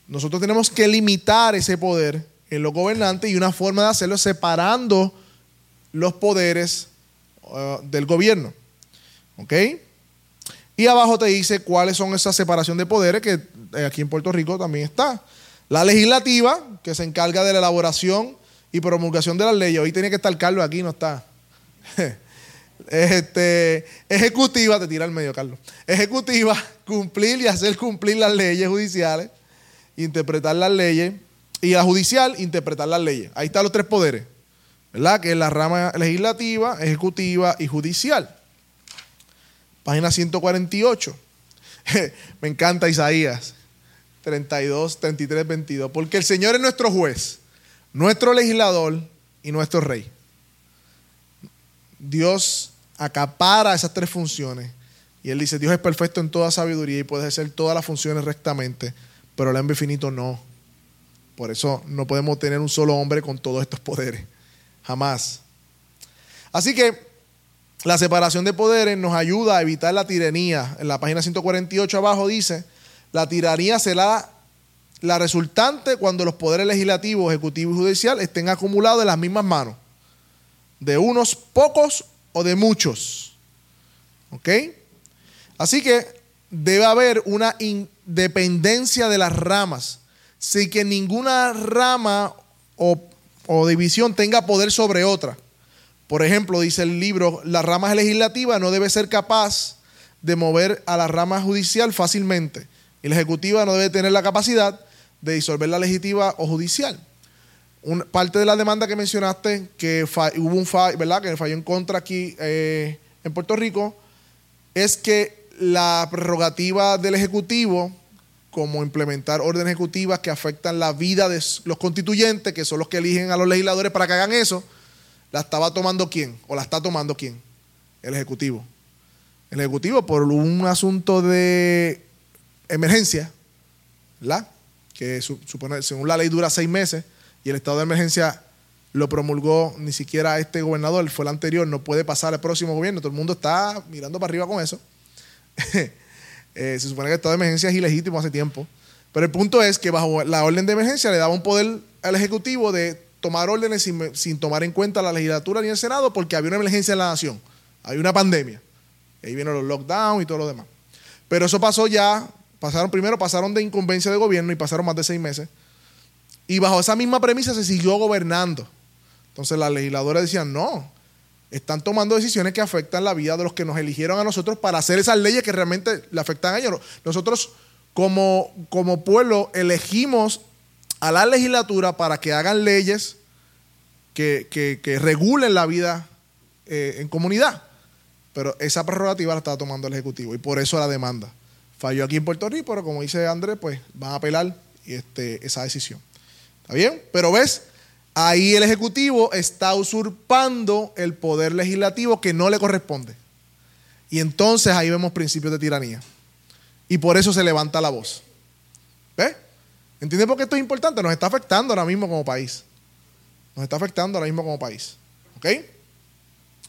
Nosotros tenemos que limitar ese poder en los gobernantes y una forma de hacerlo es separando los poderes uh, del gobierno. ¿Ok? Y abajo te dice cuáles son esas separación de poderes que eh, aquí en Puerto Rico también está. La legislativa, que se encarga de la elaboración y promulgación de las leyes. Hoy tiene que estar Carlos aquí, no está. (laughs) Este, ejecutiva, te tira al medio, Carlos. Ejecutiva, (laughs) cumplir y hacer cumplir las leyes judiciales, interpretar las leyes. Y la judicial, interpretar las leyes. Ahí están los tres poderes, ¿verdad? Que es la rama legislativa, ejecutiva y judicial. Página 148. (laughs) Me encanta Isaías 32, 33, 22. Porque el Señor es nuestro juez, nuestro legislador y nuestro rey. Dios acapara esas tres funciones. Y Él dice, Dios es perfecto en toda sabiduría y puede hacer todas las funciones rectamente, pero el hombre infinito no. Por eso no podemos tener un solo hombre con todos estos poderes. Jamás. Así que la separación de poderes nos ayuda a evitar la tiranía. En la página 148 abajo dice, la tiranía será la resultante cuando los poderes legislativos, ejecutivos y judicial estén acumulados en las mismas manos, de unos pocos o de muchos. ¿Ok? Así que debe haber una independencia de las ramas, sin que ninguna rama o, división tenga poder sobre otra. Por ejemplo, dice el libro, la rama legislativa no debe ser capaz de mover a la rama judicial fácilmente. Y la ejecutiva no debe tener la capacidad de disolver la legislativa o judicial. parte de la demanda que mencionaste, que hubo un fallo, ¿verdad? Que falló en contra aquí eh, en Puerto Rico, es que la prerrogativa del Ejecutivo, como implementar órdenes ejecutivas que afectan la vida de los constituyentes, que son los que eligen a los legisladores para que hagan eso, la estaba tomando quién, o la está tomando quién, el Ejecutivo. El Ejecutivo, por un asunto de emergencia, ¿verdad? Que supone, según la ley dura seis meses, y el estado de emergencia lo promulgó ni siquiera este gobernador, fue el anterior, no puede pasar al próximo gobierno, todo el mundo está mirando para arriba con eso. (laughs) Eh, se supone que el estado de emergencia es ilegítimo hace tiempo. Pero el punto es que bajo la orden de emergencia le daba un poder al Ejecutivo de tomar órdenes sin, tomar en cuenta la legislatura ni el Senado porque había una emergencia en la nación, hay una pandemia. Ahí vienen los lockdowns y todo lo demás. Pero eso pasó ya, pasaron primero, pasaron de incumbencia de gobierno y pasaron más de seis meses. Y bajo esa misma premisa se siguió gobernando. Entonces las legisladoras decían, no, están tomando decisiones que afectan la vida de los que nos eligieron a nosotros para hacer esas leyes que realmente le afectan a ellos. Nosotros como, como pueblo elegimos a la legislatura para que hagan leyes que, regulen la vida eh, en comunidad. Pero esa prerrogativa la estaba tomando el Ejecutivo y por eso la demanda. Falló aquí en Puerto Rico, pero como dice Andrés, pues van a apelar este, esa decisión. ¿Está bien? Pero ves, Ahí el Ejecutivo está usurpando el poder legislativo que no le corresponde. Y entonces ahí vemos principios de tiranía. Y por eso se levanta la voz. ¿Ves? ¿Entiendes por qué esto es importante? Nos está afectando ahora mismo como país. Nos está afectando ahora mismo como país. ¿Ok?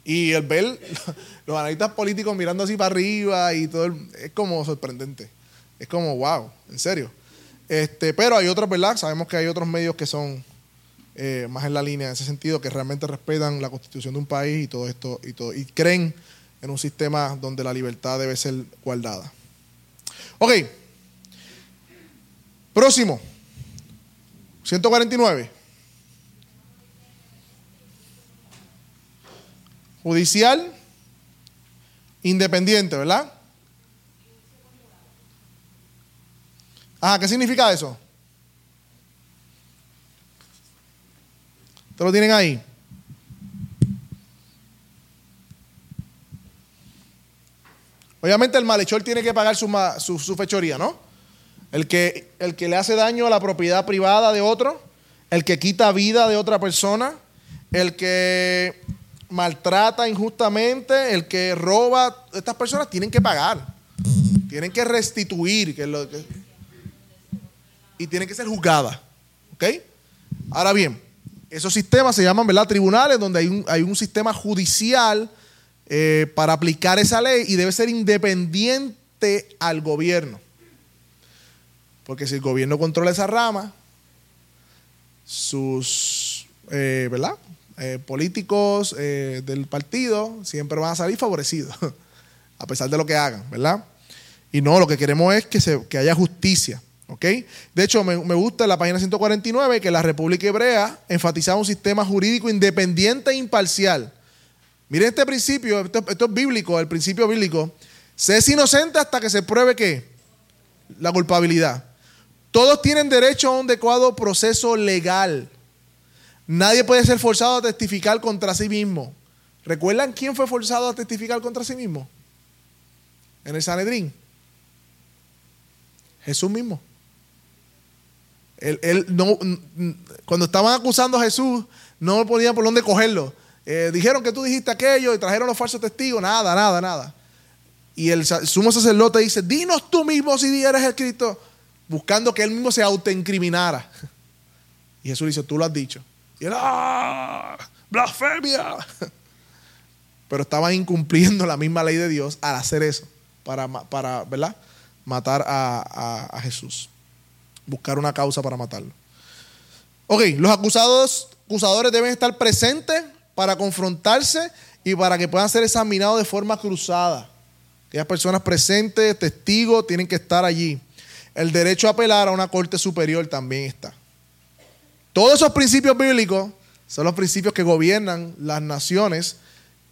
Y el ver (laughs) los analistas políticos mirando así para arriba y todo, es como sorprendente. Es como, wow, en serio. Este, pero hay otros, ¿verdad? Sabemos que hay otros medios que son eh, más en la línea en ese sentido, que realmente respetan la constitución de un país y todo esto, y, todo, y creen en un sistema donde la libertad debe ser guardada. Ok. Próximo. 149. Judicial independiente, ¿verdad? Ajá, ¿qué significa eso? ¿Ustedes lo tienen ahí? Obviamente el malhechor tiene que pagar su, su, fechoría, ¿no? El que, el que le hace daño a la propiedad privada de otro, el que quita vida de otra persona, el que maltrata injustamente, el que roba, estas personas tienen que pagar, tienen que restituir, que lo, y tienen que ser juzgadas. ¿Ok? Ahora bien, esos sistemas se llaman ¿verdad? tribunales, donde hay un, hay un sistema judicial eh, para aplicar esa ley y debe ser independiente al gobierno. Porque si el gobierno controla esa rama, sus eh, ¿verdad? Eh, políticos del partido siempre van a salir favorecidos, (laughs) a pesar de lo que hagan, ¿verdad? Y no, lo que queremos es que, se, que haya justicia. De hecho, me, gusta la página 149 que la República Hebrea enfatizaba un sistema jurídico independiente e imparcial. Miren este principio, esto, es bíblico, el principio bíblico. Se es inocente hasta que se pruebe que la culpabilidad. Todos tienen derecho a un adecuado proceso legal. Nadie puede ser forzado a testificar contra sí mismo. ¿Recuerdan quién fue forzado a testificar contra sí mismo? En el Sanedrín. Jesús mismo. Él, no, cuando estaban acusando a Jesús, no podían por dónde cogerlo. Eh, dijeron que tú dijiste aquello y trajeron los falsos testigos. Nada, nada, nada. Y el sumo sacerdote dice, dinos tú mismo si eres el Cristo, buscando que él mismo se autoincriminara. (laughs) Y Jesús dice, tú lo has dicho. Y él, ¡ah! ¡Blasfemia! (laughs) Pero estaban incumpliendo la misma ley de Dios al hacer eso, para, para ¿verdad? matar a Jesús buscar una causa para matarlo. Ok, los acusados, acusadores deben estar presentes para confrontarse y para que puedan ser examinados de forma cruzada. Aquellas personas presentes, testigos, tienen que estar allí. El derecho a apelar a una corte superior también está. Todos esos principios bíblicos son los principios que gobiernan las naciones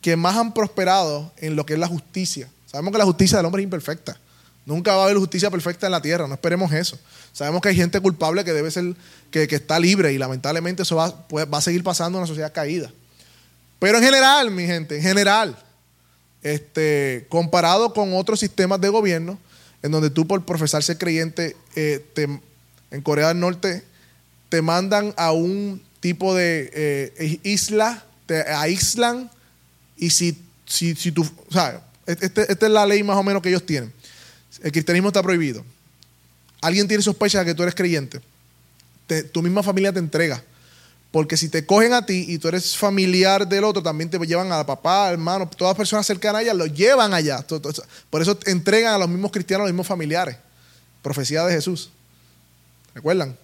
que más han prosperado en lo que es la justicia. Sabemos que la justicia del hombre es imperfecta. Nunca va a haber justicia perfecta en la tierra, no esperemos eso. Sabemos que hay gente culpable que debe ser, que, está libre y lamentablemente eso va, a seguir pasando en una sociedad caída. Pero en general, mi gente, en general, este, comparado con otros sistemas de gobierno, en donde tú por profesar ser creyente eh, en Corea del Norte te mandan a un tipo de eh, isla, te aíslan y si, si, si tú, o sea, este, esta es la ley más o menos que ellos tienen. El cristianismo está prohibido. Alguien tiene sospecha de que tú eres creyente. tu misma familia te entrega. Porque si te cogen a ti y tú eres familiar del otro, también te llevan a papá, hermano, todas las personas cercanas a ella, lo llevan allá. Por eso entregan a los mismos cristianos, a los mismos familiares. Profecía de Jesús. ¿Recuerdan?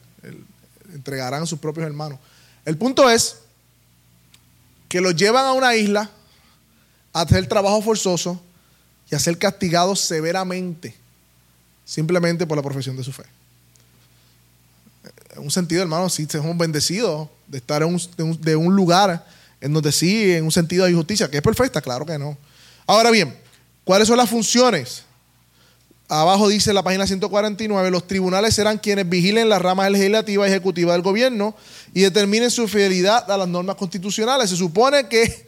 entregarán a sus propios hermanos. El punto es que los llevan a una isla a hacer trabajo forzoso y a ser castigados severamente, simplemente por la profesión de su fe. En un sentido, hermano, sí somos bendecidos de estar en un, de un lugar en donde sí, en un sentido de justicia, que es perfecta, claro que no. Ahora bien, ¿cuáles son las funciones? Abajo dice la página 149, los tribunales serán quienes vigilen las ramas legislativa y ejecutiva del gobierno y determinen su fidelidad a las normas constitucionales. Se supone que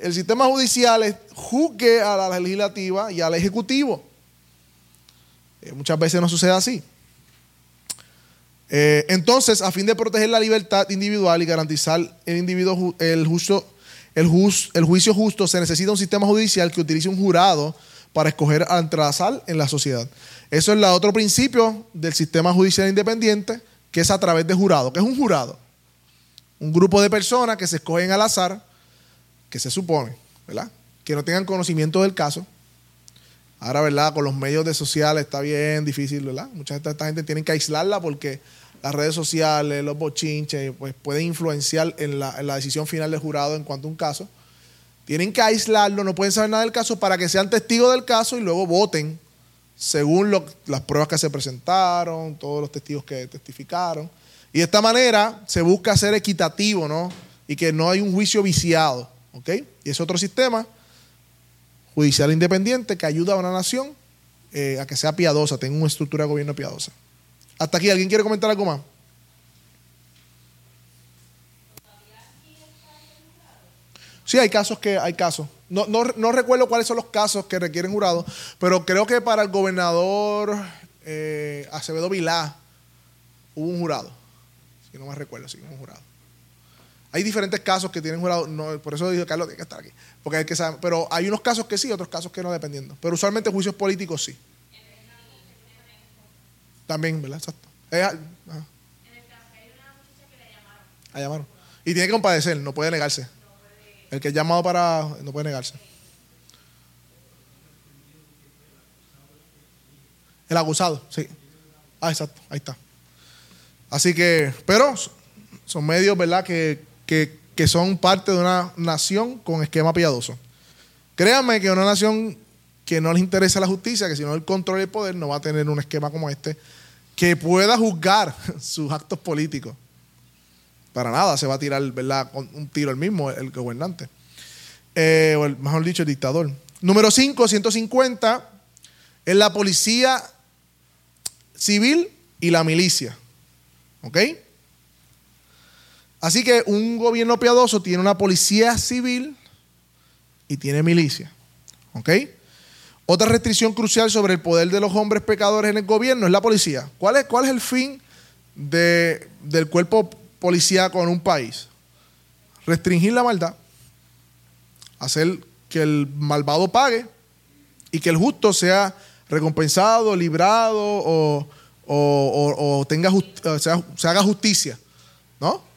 el sistema judicial juzgue a la legislativa y al ejecutivo. Eh, muchas veces no sucede así. Eh, entonces, a fin de proteger la libertad individual y garantizar el individuo el, justo, el, el juicio justo, se necesita un sistema judicial que utilice un jurado para escoger al sal en la sociedad. Eso es el otro principio del sistema judicial independiente, que es a través de jurado. ¿Qué es un jurado? Un grupo de personas que se escogen al azar que se supone, ¿verdad? Que no tengan conocimiento del caso. Ahora, ¿verdad? Con los medios de sociales está bien difícil, ¿verdad? Mucha de esta gente tienen que aislarla porque las redes sociales, los bochinches, pues pueden influenciar en la, decisión final del jurado en cuanto a un caso. Tienen que aislarlo, no pueden saber nada del caso para que sean testigos del caso y luego voten según las pruebas que se presentaron, todos los testigos que testificaron. Y de esta manera se busca ser equitativo, ¿no? Y que no hay un juicio viciado. ¿Ok? Y es otro sistema judicial independiente que ayuda a una nación eh, a que sea piadosa, tenga una estructura de gobierno piadosa. Hasta aquí, ¿alguien quiere comentar algo más? Sí, hay casos que hay casos. No, no, recuerdo cuáles son los casos que requieren jurado, pero creo que para el gobernador eh, Acevedo Vilá hubo un jurado. Si no me recuerdo, sí, un jurado. Hay diferentes casos que tienen jurado, no, por eso dije Carlos tiene que estar aquí, porque hay que saber, pero hay unos casos que sí, otros casos que no dependiendo. Pero usualmente juicios políticos sí. También, ¿verdad? Exacto. A llamaron. Y tiene que compadecer, no puede negarse. El que es llamado para. no puede negarse. El acusado, sí. Ah, exacto, ahí está. Así que, pero son medios, ¿verdad? Que que, son parte de una nación con esquema piadoso. Créanme que una nación que no les interesa la justicia, que si no el control y el poder, no va a tener un esquema como este que pueda juzgar (laughs) sus actos políticos. Para nada se va a tirar, ¿verdad? un tiro el mismo, el gobernante. Eh, o el, mejor dicho, el dictador. Número 5, 150, es la policía civil y la milicia. ¿Ok? Así que un gobierno piadoso tiene una policía civil y tiene milicia. ¿Ok? Otra restricción crucial sobre el poder de los hombres pecadores en el gobierno es la policía. ¿Cuál es, cuál es el fin del cuerpo policíaco en un país? Restringir la maldad, hacer que el malvado pague y que el justo sea recompensado, librado o, tenga se haga justicia. ¿No?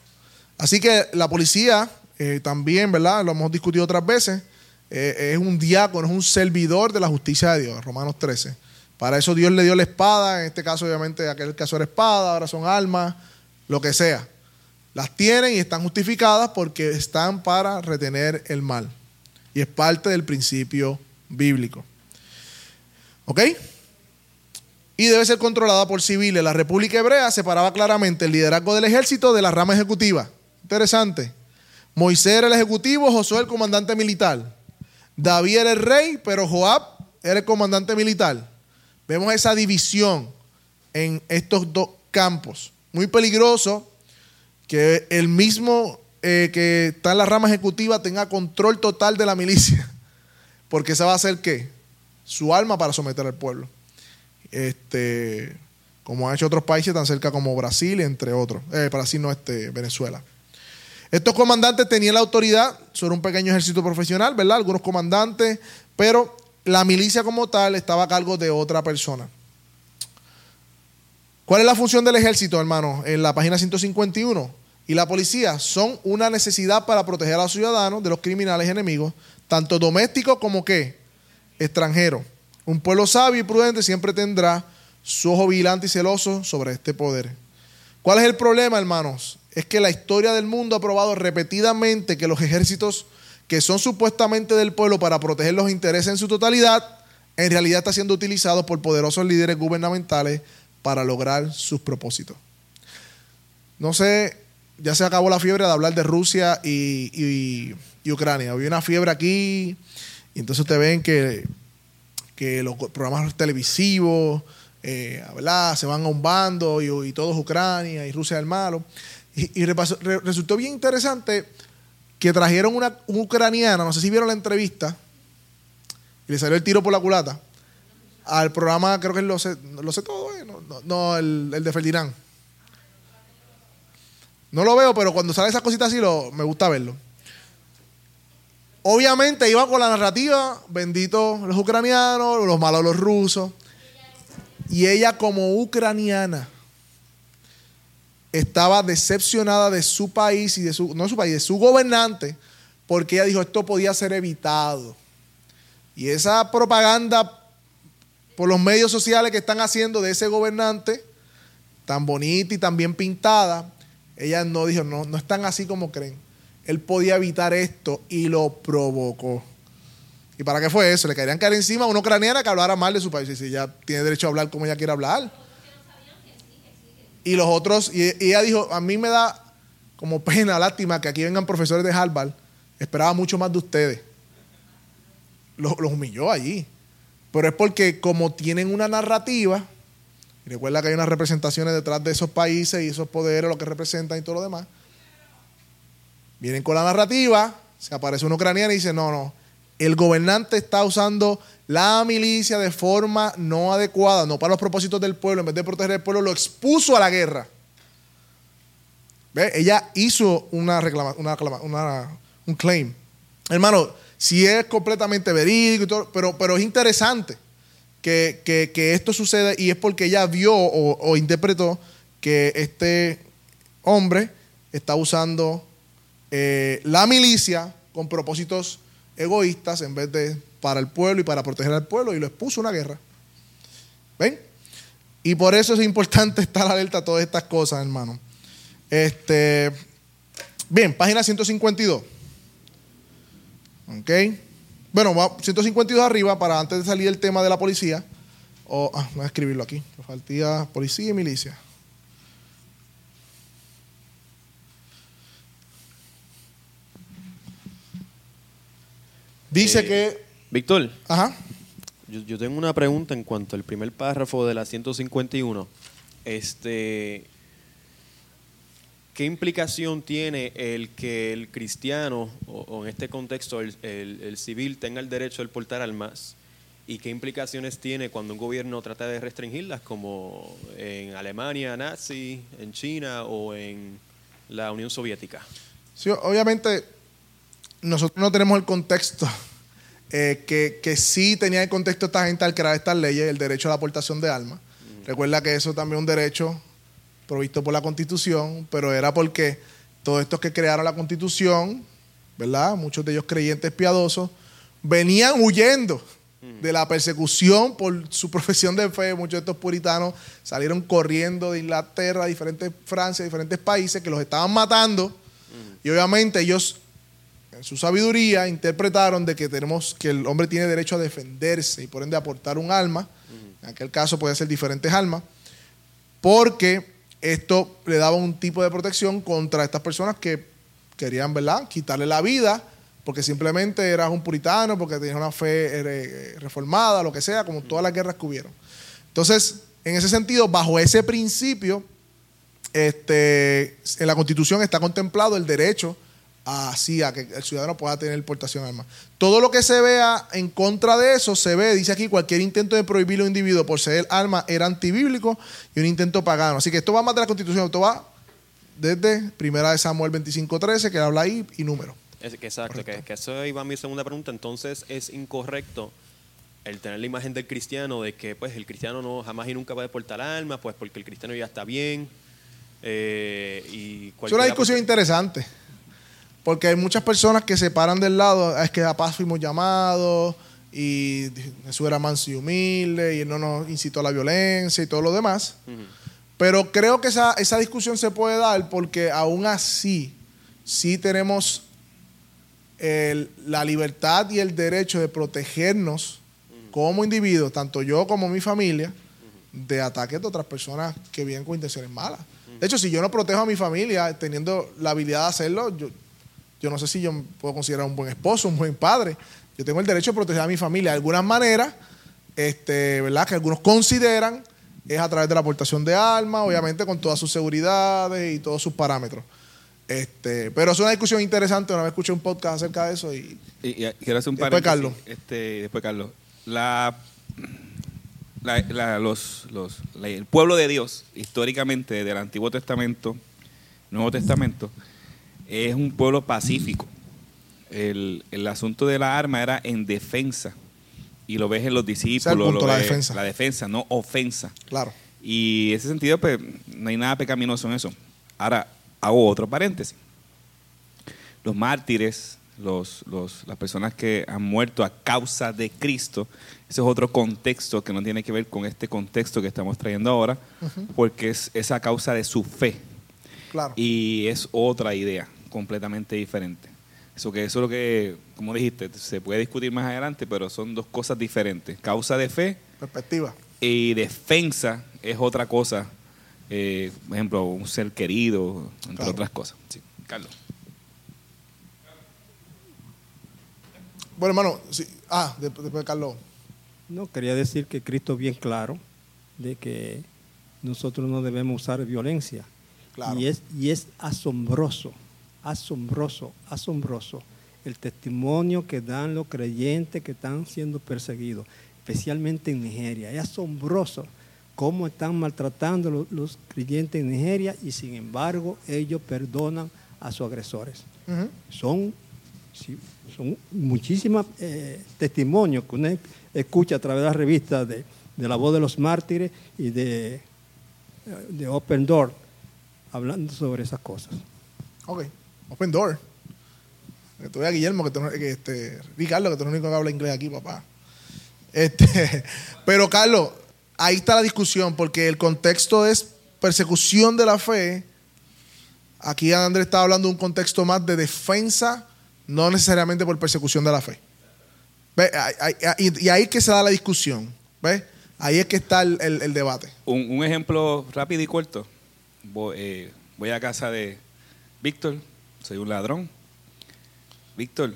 Así que la policía eh, también, ¿verdad? Lo hemos discutido otras veces, eh, es un diácono, es un servidor de la justicia de Dios, Romanos 13. Para eso Dios le dio la espada, en este caso obviamente aquel caso era espada, ahora son armas, lo que sea. Las tienen y están justificadas porque están para retener el mal. Y es parte del principio bíblico. ¿Ok? Y debe ser controlada por civiles. La República Hebrea separaba claramente el liderazgo del ejército de la rama ejecutiva. Interesante. Moisés era el ejecutivo, Josué el comandante militar. David era el rey, pero Joab era el comandante militar. Vemos esa división en estos dos campos. Muy peligroso que el mismo eh, que está en la rama ejecutiva tenga control total de la milicia. (laughs) Porque esa va a ser qué? Su alma para someter al pueblo. Este, como han hecho otros países tan cerca como Brasil, entre otros. Eh, Brasil no, este, Venezuela. Estos comandantes tenían la autoridad sobre un pequeño ejército profesional, ¿verdad? Algunos comandantes, pero la milicia como tal estaba a cargo de otra persona. ¿Cuál es la función del ejército, hermano? En la página 151. Y la policía son una necesidad para proteger a los ciudadanos de los criminales enemigos, tanto domésticos como que extranjeros. Un pueblo sabio y prudente siempre tendrá su ojo vigilante y celoso sobre este poder. ¿Cuál es el problema, hermanos? Es que la historia del mundo ha probado repetidamente que los ejércitos que son supuestamente del pueblo para proteger los intereses en su totalidad, en realidad están siendo utilizados por poderosos líderes gubernamentales para lograr sus propósitos. No sé, ya se acabó la fiebre de hablar de Rusia y, Ucrania. Había una fiebre aquí, y entonces ustedes ven que, que los programas televisivos, eh, se van a un bando y, y todo es Ucrania y Rusia es el malo. Y, resultó bien interesante que trajeron una, ucraniana, no sé si vieron la entrevista, y le salió el tiro por la culata, al programa, creo que lo sé, lo sé todo, eh, no, el, de Ferdinand. No lo veo, pero cuando sale esas cositas así, lo, me gusta verlo. Obviamente iba con la narrativa, bendito los ucranianos, los malos los rusos. Y ella como ucraniana estaba decepcionada de su país y de su, no de su país, de su gobernante, porque ella dijo esto podía ser evitado. Y esa propaganda por los medios sociales que están haciendo de ese gobernante, tan bonita y tan bien pintada, ella no dijo, no, no están así como creen. Él podía evitar esto y lo provocó. ¿Y para qué fue eso? Le querían caer encima a una ucraniana que hablara mal de su país. Si ella tiene derecho a hablar como ella quiere hablar. Y los otros, y, ella dijo, a mí me da como pena, lástima que aquí vengan profesores de Harvard. Esperaba mucho más de ustedes. Los, humilló allí. Pero es porque como tienen una narrativa, y recuerda que hay unas representaciones detrás de esos países y esos poderes, lo que representan y todo lo demás, vienen con la narrativa, se aparece un ucraniano y dice, no, no, el gobernante está usando la milicia de forma no adecuada, no para los propósitos del pueblo, en vez de proteger al pueblo, lo expuso a la guerra. ¿Ve? Ella hizo una reclama, una, un claim. Hermano, si es completamente verídico, pero, pero es interesante que, esto suceda y es porque ella vio o, interpretó que este hombre está usando eh, la milicia con propósitos egoístas en vez de para el pueblo y para proteger al pueblo y lo expuso a una guerra. ¿Ven? Y por eso es importante (laughs) estar alerta a todas estas cosas, hermano. Este, bien, página 152. ¿Ok? Bueno, 152 arriba para antes de salir el tema de la policía. O, ah, voy a escribirlo aquí. Faltía policía y milicia. Dice eh, que Víctor. Ajá. Yo, tengo una pregunta en cuanto al primer párrafo de la 151. Este, ¿Qué implicación tiene el que el cristiano, o, en este contexto el, civil, tenga el derecho de portar armas? ¿Y qué implicaciones tiene cuando un gobierno trata de restringirlas, como en Alemania nazi, en China o en la Unión Soviética? Sí, obviamente nosotros no tenemos el contexto eh, que, que, sí tenía en contexto esta gente al crear estas leyes, el derecho a la aportación de armas. Recuerda que eso también es un derecho provisto por la Constitución, pero era porque todos estos que crearon la Constitución, ¿verdad? Muchos de ellos creyentes piadosos, venían huyendo de la persecución por su profesión de fe. Muchos de estos puritanos salieron corriendo de Inglaterra, a diferentes Francia, a diferentes países que los estaban matando. Y obviamente ellos su sabiduría interpretaron de que tenemos que el hombre tiene derecho a defenderse y por ende aportar un alma. En aquel caso puede ser diferentes almas, porque esto le daba un tipo de protección contra estas personas que querían, ¿verdad?, quitarle la vida porque simplemente eras un puritano, porque tenías una fe eh, reformada, lo que sea, como todas las guerras que hubieron. Entonces, en ese sentido, bajo ese principio, este, en la Constitución está contemplado el derecho a, a que el ciudadano pueda tener portación de armas. Todo lo que se vea en contra de eso se ve, dice aquí, cualquier intento de prohibir a un individuo por ser arma era antibíblico y un intento pagano. Así que esto va más de la Constitución, esto va desde Primera de Samuel 25.13, que habla ahí, y número. exacto, que, que, eso iba a mi segunda pregunta. Entonces, es incorrecto el tener la imagen del cristiano de que pues el cristiano no jamás y nunca puede portar armas, pues porque el cristiano ya está bien. Eh, y es una discusión interesante. Porque hay muchas personas que se paran del lado, es que a paz fuimos llamados, y Jesús era manso y humilde, y él no nos incitó a la violencia y todo lo demás. Pero creo que esa, esa discusión se puede dar porque aún así, sí tenemos la libertad y el derecho de protegernos como individuos, tanto yo como mi familia, de ataques de otras personas que vienen con intenciones malas. De hecho, si yo no protejo a mi familia teniendo la habilidad de hacerlo, yo, yo no sé si yo puedo considerar un buen esposo, un buen padre. Yo tengo el derecho de proteger a mi familia de alguna manera, este, ¿verdad? Que algunos consideran es a través de la aportación de armas, obviamente con todas sus seguridades y todos sus parámetros. Este, pero es una discusión interesante. Una vez escuché un podcast acerca de eso y, quiero hacer un después Carlos. Este, después Carlos. La, los, el pueblo de Dios, históricamente, del Antiguo Testamento, Nuevo Testamento, es un pueblo pacífico. El, asunto de la arma era en defensa. Y lo ves en los discípulos. la defensa. La defensa, no ofensa. Claro. Y en ese sentido, pues, no hay nada pecaminoso en eso. Ahora, hago otro paréntesis. Los mártires, los, las personas que han muerto a causa de Cristo, ese es otro contexto que no tiene que ver con este contexto que estamos trayendo ahora, porque es esa causa de su fe. Claro. Y es otra idea completamente diferente. Eso que eso es lo que, como dijiste, se puede discutir más adelante, pero son dos cosas diferentes. Causa de fe. Perspectiva. Y defensa es otra cosa eh, por ejemplo, un ser querido, entre otras cosas. Sí. Carlos. Bueno, hermano, sí. ah, después de Carlos. No, quería decir que Cristo es bien claro de que nosotros no debemos usar violencia. Y, es, y es asombroso, asombroso, asombroso el testimonio que dan los creyentes que están siendo perseguidos, especialmente en Nigeria. Es asombroso cómo están maltratando los, creyentes en Nigeria y sin embargo ellos perdonan a sus agresores. Son, son muchísimos eh, testimonios que uno escucha a través de las revistas de, La Voz de los Mártires y de, de Open Door hablando sobre esas cosas. Ok, Open Door. Que tú a Guillermo, que, tú, que este, que tú eres el único que habla inglés aquí, papá. Este, (laughs) pero Carlos, ahí está la discusión, porque el contexto es persecución de la fe. Aquí Andrés está hablando de un contexto más de defensa, no necesariamente por persecución de la fe. Y ahí es que se da la discusión. ¿Ves? Ahí es que está el, debate. Un, ejemplo rápido y corto. Eh, voy, a casa de Víctor, soy un ladrón. Víctor,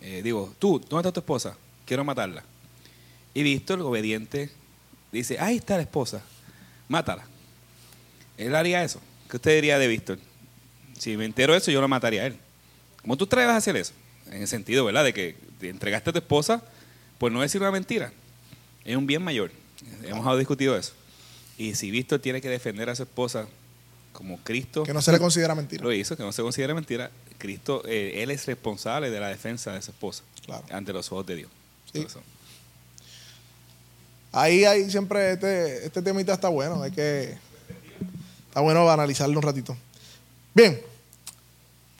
eh, digo, tú, ¿dónde está tu esposa? Quiero matarla. Y Víctor, obediente, dice, ahí está la esposa, mátala. Él haría eso. ¿Qué usted diría de Víctor? Si me entero eso, yo lo mataría a él. ¿Cómo tú traes a hacer eso? En el sentido, ¿verdad? De que te entregaste a tu esposa, pues no decir una mentira. Es un bien mayor. Hemos discutido eso. Y si Víctor tiene que defender a su esposa como Cristo. Que no se le considera mentira. Lo hizo, que no se considera mentira. Cristo, eh, él es responsable de la defensa de su esposa ante los ojos de Dios. Ahí, ahí siempre este, este temita está bueno, hay que. Está bueno analizarlo un ratito. Bien.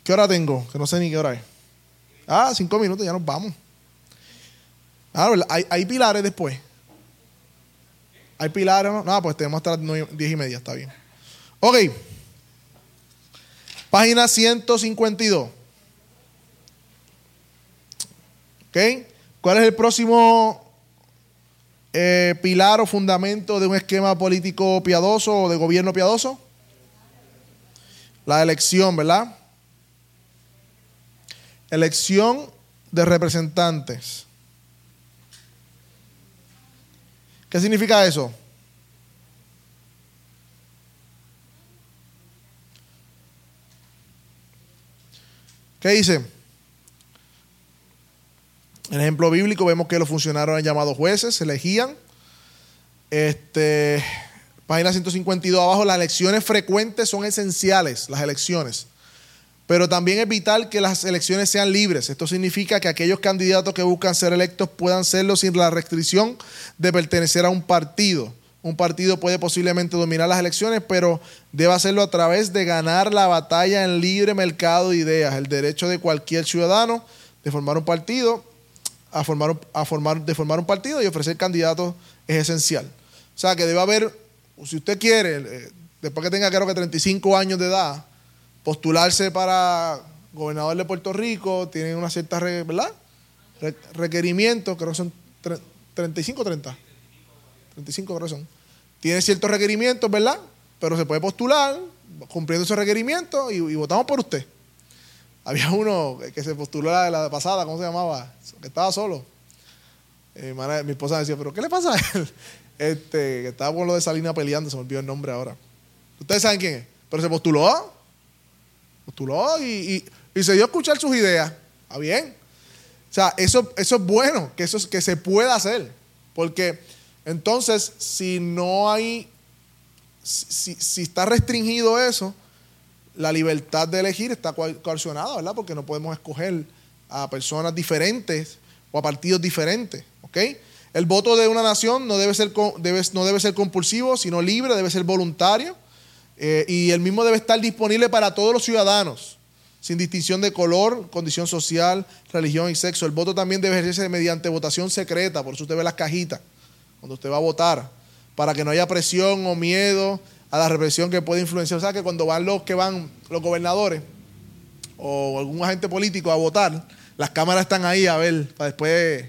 ¿Qué hora tengo? Que no sé ni qué hora es. Ah, cinco minutos, ya nos vamos. Ah, hay, hay pilares después. Hay pilares, ¿no? No, pues tenemos hasta las diez y media, está bien. Ok. Página 152. ¿Ok? ¿Cuál es el próximo eh, pilar o fundamento de un esquema político piadoso o de gobierno piadoso? La elección, ¿verdad? Elección de representantes. ¿Qué significa eso? ¿Qué dice? En ejemplo bíblico vemos que los funcionarios eran llamados jueces, se elegían. Este, página 152 abajo, las elecciones frecuentes son esenciales, las elecciones. Pero también es vital que las elecciones sean libres. Esto significa que aquellos candidatos que buscan ser electos puedan serlo sin la restricción de pertenecer a un partido. Un partido puede posiblemente dominar las elecciones, pero debe hacerlo a través de ganar la batalla en libre mercado de ideas. El derecho de cualquier ciudadano de formar un partido, a formar, de formar un partido y ofrecer candidatos es esencial. O sea que debe haber, si usted quiere, eh, después que tenga creo que 35 años de edad, postularse para gobernador de Puerto Rico, tiene una cierta, ¿verdad? requerimientos, creo que son 35 o 30. 35 creo que son. Tiene ciertos requerimientos, ¿verdad? Pero se puede postular cumpliendo esos requerimientos y, votamos por usted. Había uno que se postuló la, la pasada, ¿cómo se llamaba? Que estaba solo. Eh, mi esposa decía, ¿pero qué le pasa a él? (laughs) Este, que estaba con lo de Salina peleando, se me olvidó el nombre ahora. Ustedes saben quién es. Pero se postuló. Postuló y, se dio a escuchar sus ideas. ¿Está bien? O sea, eso, eso es bueno, que, eso, que se pueda hacer. Porque entonces, si no hay, si, si está restringido eso, la libertad de elegir está coercionada, ¿verdad? Porque no podemos escoger a personas diferentes o a partidos diferentes, ¿ok? El voto de una nación no debe ser, debe, no debe ser compulsivo, sino libre, debe ser voluntario. Eh, y el mismo debe estar disponible para todos los ciudadanos, sin distinción de color, condición social, religión y sexo. El voto también debe ejercerse mediante votación secreta, por eso usted ve las cajitas cuando usted va a votar, para que no haya presión o miedo a la represión que puede influenciar. O sea, que cuando van los que van, los gobernadores o algún agente político a votar, las cámaras están ahí a ver, para después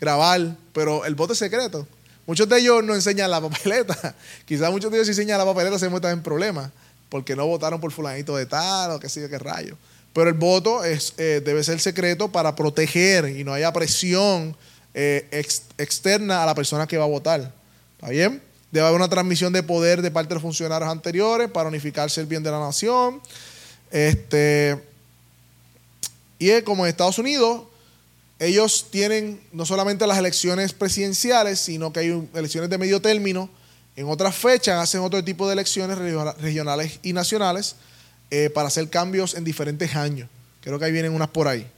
grabar, pero el voto es secreto. Muchos de ellos no enseñan la papeleta. (laughs) Quizás muchos de ellos si enseñan la papeleta se muestran en problemas porque no votaron por fulanito de tal o qué sé yo qué rayo. Pero el voto eh, debe ser secreto para proteger y no haya presión eh, externa a la persona que va a votar. ¿Está bien? Debe haber una transmisión de poder de parte de los funcionarios anteriores para unificarse el bien de la nación. Este, y como en Estados Unidos, ellos tienen no solamente las elecciones presidenciales, sino que hay elecciones de medio término. En otras fechas hacen otro tipo de elecciones regionales y nacionales eh, para hacer cambios en diferentes años. Creo que ahí vienen unas por ahí.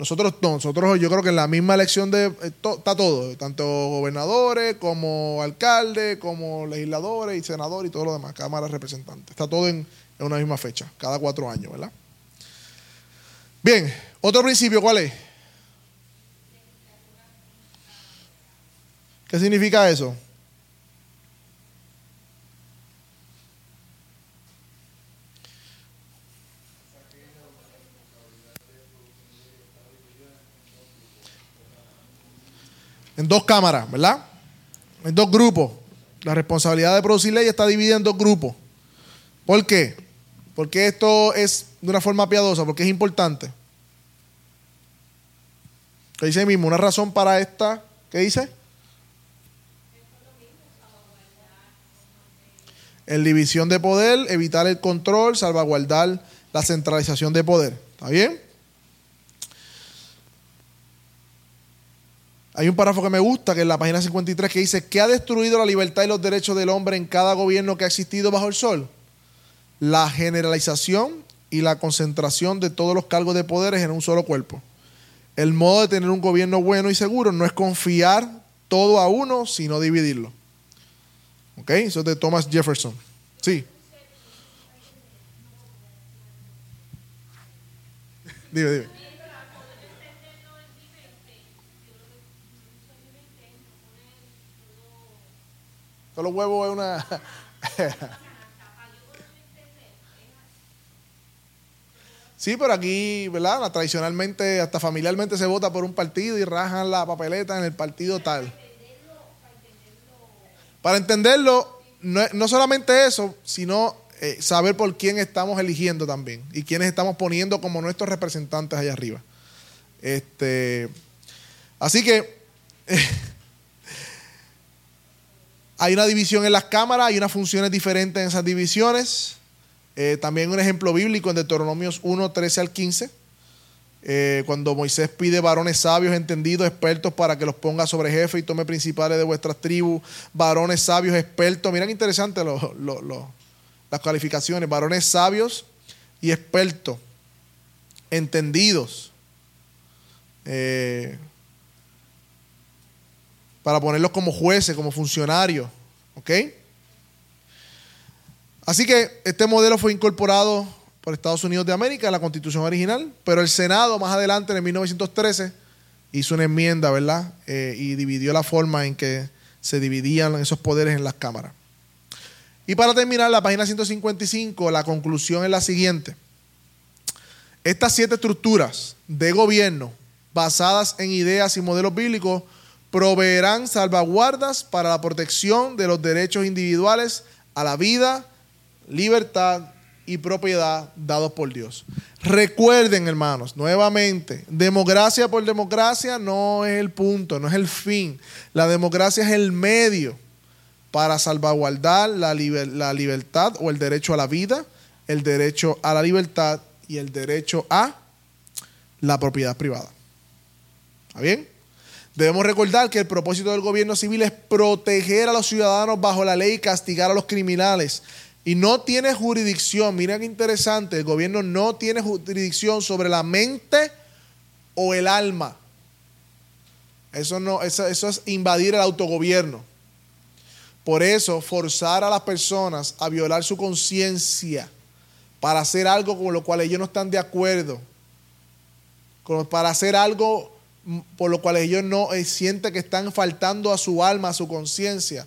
Nosotros nosotros yo creo que en la misma elección de, eh, está todo, tanto gobernadores como alcaldes, como legisladores y senadores y todo lo demás, Cámara de Representantes. Está todo en, en una misma fecha, cada cuatro años, ¿verdad? Bien, otro principio, ¿cuál es? ¿Qué significa eso? En dos cámaras, ¿verdad? En dos grupos. La responsabilidad de producir ley está dividida en dos grupos. ¿Por qué? Porque esto es de una forma piadosa, porque es importante. ¿Qué dice mismo? Una razón para esta, ¿qué dice? En división de poder, evitar el control, salvaguardar la centralización de poder. ¿Está bien? Hay un párrafo que me gusta, que es la página 53, que dice, ¿qué ha destruido la libertad y los derechos del hombre en cada gobierno que ha existido bajo el sol? La generalización y la concentración de todos los cargos de poderes en un solo cuerpo. El modo de tener un gobierno bueno y seguro no es confiar todo a uno, sino dividirlo. ¿Ok? Eso es de Thomas Jefferson. Sí. dime, dime. Solo huevo es una... Sí, pero aquí, ¿verdad? Tradicionalmente, hasta familiarmente se vota por un partido y rajan la papeleta en el partido tal. Para entenderlo, no, solamente eso, sino eh, saber por quién estamos eligiendo también y quiénes estamos poniendo como nuestros representantes allá arriba. Este, así que (laughs) hay una división en las cámaras, hay unas funciones diferentes en esas divisiones. Eh, también un ejemplo bíblico en Deuteronomios 1, 13 al 15. Eh, cuando Moisés pide varones sabios, entendidos, expertos para que los ponga sobre jefe y tome principales de vuestras tribus, varones sabios, expertos. Miren interesante las calificaciones, varones sabios y expertos, entendidos. Eh, para ponerlos como jueces, como funcionarios. ¿Ok? Así que este modelo fue incorporado por Estados Unidos de América en la constitución original, pero el Senado más adelante, en 1913, hizo una enmienda, ¿verdad? Eh, y dividió la forma en que se dividían esos poderes en las cámaras. Y para terminar, la página 155, la conclusión es la siguiente. Estas siete estructuras de gobierno basadas en ideas y modelos bíblicos proveerán salvaguardas para la protección de los derechos individuales a la vida, libertad y propiedad dados por Dios. Recuerden, hermanos, nuevamente, democracia por democracia no es el punto, no es el fin. La democracia es el medio para salvaguardar la, la libertad o el derecho a la vida, el derecho a la libertad y el derecho a la propiedad privada. ¿Está bien? Debemos recordar que el propósito del gobierno civil es proteger a los ciudadanos bajo la ley y castigar a los criminales. Y no tiene jurisdicción, mira qué interesante, el gobierno no tiene jurisdicción sobre la mente o el alma. Eso, no, eso, eso es invadir el autogobierno. Por eso, forzar a las personas a violar su conciencia para hacer algo con lo cual ellos no están de acuerdo, para hacer algo por lo cual ellos no eh, sienten que están faltando a su alma, a su conciencia,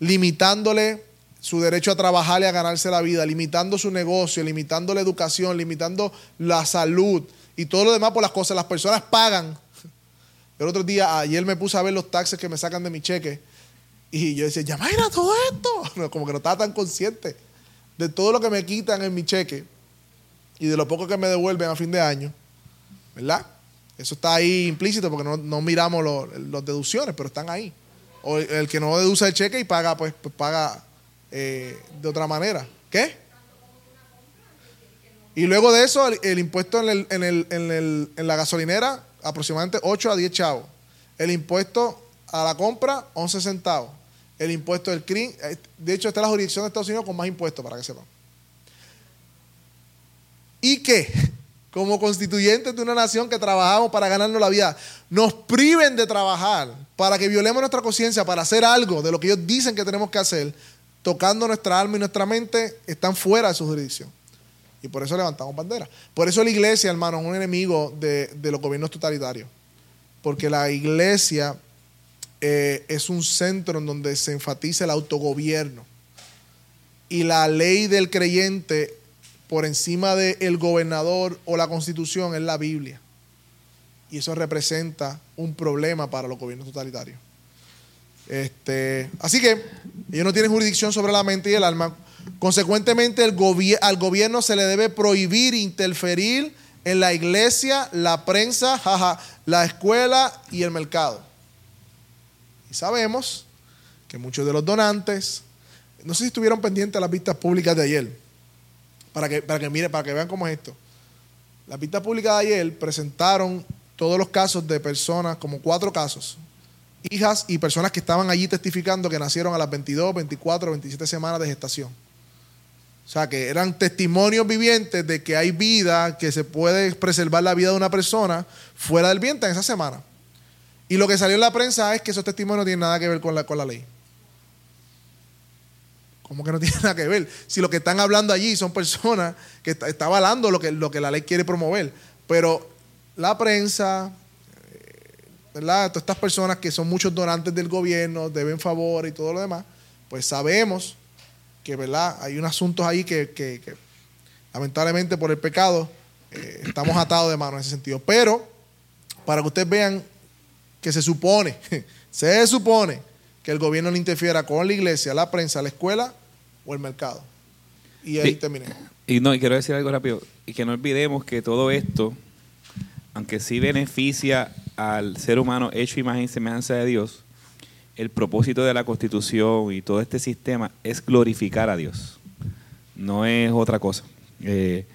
limitándole su derecho a trabajar y a ganarse la vida, limitando su negocio, limitando la educación, limitando la salud y todo lo demás por las cosas. Las personas pagan. (laughs) El otro día, ayer me puse a ver los taxes que me sacan de mi cheque y yo decía, ya a todo esto. (laughs) como que no estaba tan consciente de todo lo que me quitan en mi cheque y de lo poco que me devuelven a fin de año. ¿Verdad? Eso está ahí implícito porque no, miramos las deducciones, pero están ahí. O el, que no deduce el cheque y paga, pues, pues paga eh, de otra manera. ¿Qué? Y luego de eso, el, impuesto en, en, la gasolinera, aproximadamente 8 a 10 chavos. El impuesto a la compra, 11 centavos. El impuesto del CRIM, eh, de hecho, esta es la jurisdicción de Estados Unidos con más impuestos, para que sepan. ¿Y qué? Como constituyentes de una nación que trabajamos para ganarnos la vida, nos priven de trabajar para que violemos nuestra conciencia, para hacer algo de lo que ellos dicen que tenemos que hacer, tocando nuestra alma y nuestra mente, están fuera de su jurisdicción. Y por eso levantamos bandera. Por eso la iglesia, hermano, es un enemigo de, los gobiernos totalitarios. Porque la iglesia eh, es un centro en donde se enfatiza el autogobierno. Y la ley del creyente por encima del gobernador o la constitución es la Biblia. Y eso representa un problema para los gobiernos totalitarios. Este, así que ellos no tienen jurisdicción sobre la mente y el alma. Consecuentemente, al gobierno se le debe prohibir interferir en la iglesia, la prensa, jaja, la escuela y el mercado. Y sabemos que muchos de los donantes, no sé si estuvieron pendientes de las vistas públicas de ayer, para que, para que mire, para que vean cómo es esto. La pista pública de ayer presentaron todos los casos de personas, como cuatro casos, hijas y personas que estaban allí testificando que nacieron a las 22, 24, 27 semanas de gestación. O sea, que eran testimonios vivientes de que hay vida, que se puede preservar la vida de una persona fuera del vientre en esa semana. Y lo que salió en la prensa es que esos testimonios no tienen nada que ver con la, con la ley. ¿Cómo que no tiene (laughs) nada que ver? Si lo que están hablando allí son personas que está, avalando lo que, lo que la ley quiere promover. Pero la prensa, eh, ¿verdad? Todas estas personas que son muchos donantes del gobierno, deben favor y todo lo demás, pues sabemos que, ¿verdad? Hay unos asuntos ahí que, lamentablemente por el pecado eh, estamos atados de mano en ese sentido. Pero, para que ustedes vean que se supone, (laughs) se supone que el gobierno no interfiera con la iglesia, la prensa, la escuela o el mercado. Y ahí terminé. Y no, y quiero decir algo rápido, y que no olvidemos que todo esto, aunque sí beneficia al ser humano hecho imagen y semejanza de Dios, el propósito de la Constitución y todo este sistema es glorificar a Dios. No es otra cosa. Eh,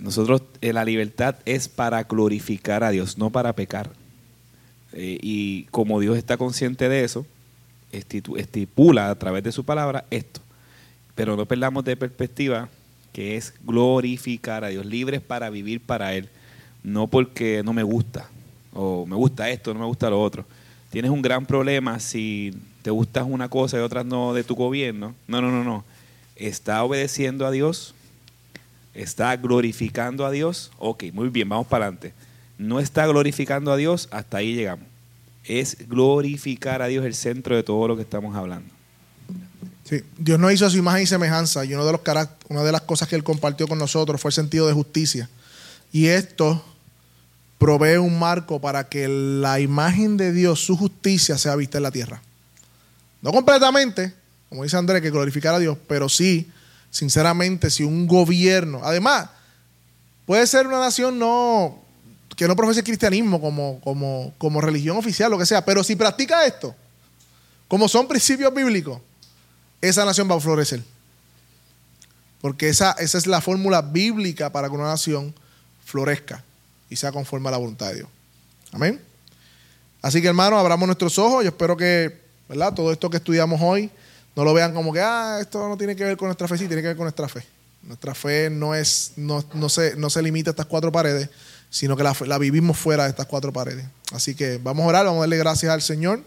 Nosotros, eh, la libertad es para glorificar a Dios, no para pecar. Eh, y como Dios está consciente de eso, estipula a través de su palabra esto. Pero no perdamos de perspectiva que es glorificar a Dios, libres para vivir para Él, no porque no me gusta, o me gusta esto, no me gusta lo otro. Tienes un gran problema si te gustas una cosa y otras no de tu gobierno. No, no, no, no. Está obedeciendo a Dios, está glorificando a Dios. Ok, muy bien, vamos para adelante. No está glorificando a Dios, hasta ahí llegamos. Es glorificar a Dios el centro de todo lo que estamos hablando. Sí, Dios nos hizo su imagen y semejanza y uno de los una de las cosas que Él compartió con nosotros fue el sentido de justicia. Y esto provee un marco para que la imagen de Dios, su justicia, sea vista en la tierra. No completamente, como dice Andrés, que glorificar a Dios, pero sí, sinceramente, si un gobierno, además, puede ser una nación no que no profese cristianismo como, como, como religión oficial, lo que sea, pero si practica esto, como son principios bíblicos, esa nación va a florecer. Porque esa, esa es la fórmula bíblica para que una nación florezca y sea conforme a la voluntad de Dios. Amén. Así que hermanos, abramos nuestros ojos. Yo espero que ¿verdad? todo esto que estudiamos hoy no lo vean como que, ah, esto no tiene que ver con nuestra fe, sí, tiene que ver con nuestra fe. Nuestra fe no, es, no, no, se, no se limita a estas cuatro paredes, sino que la, la vivimos fuera de estas cuatro paredes. Así que vamos a orar, vamos a darle gracias al Señor.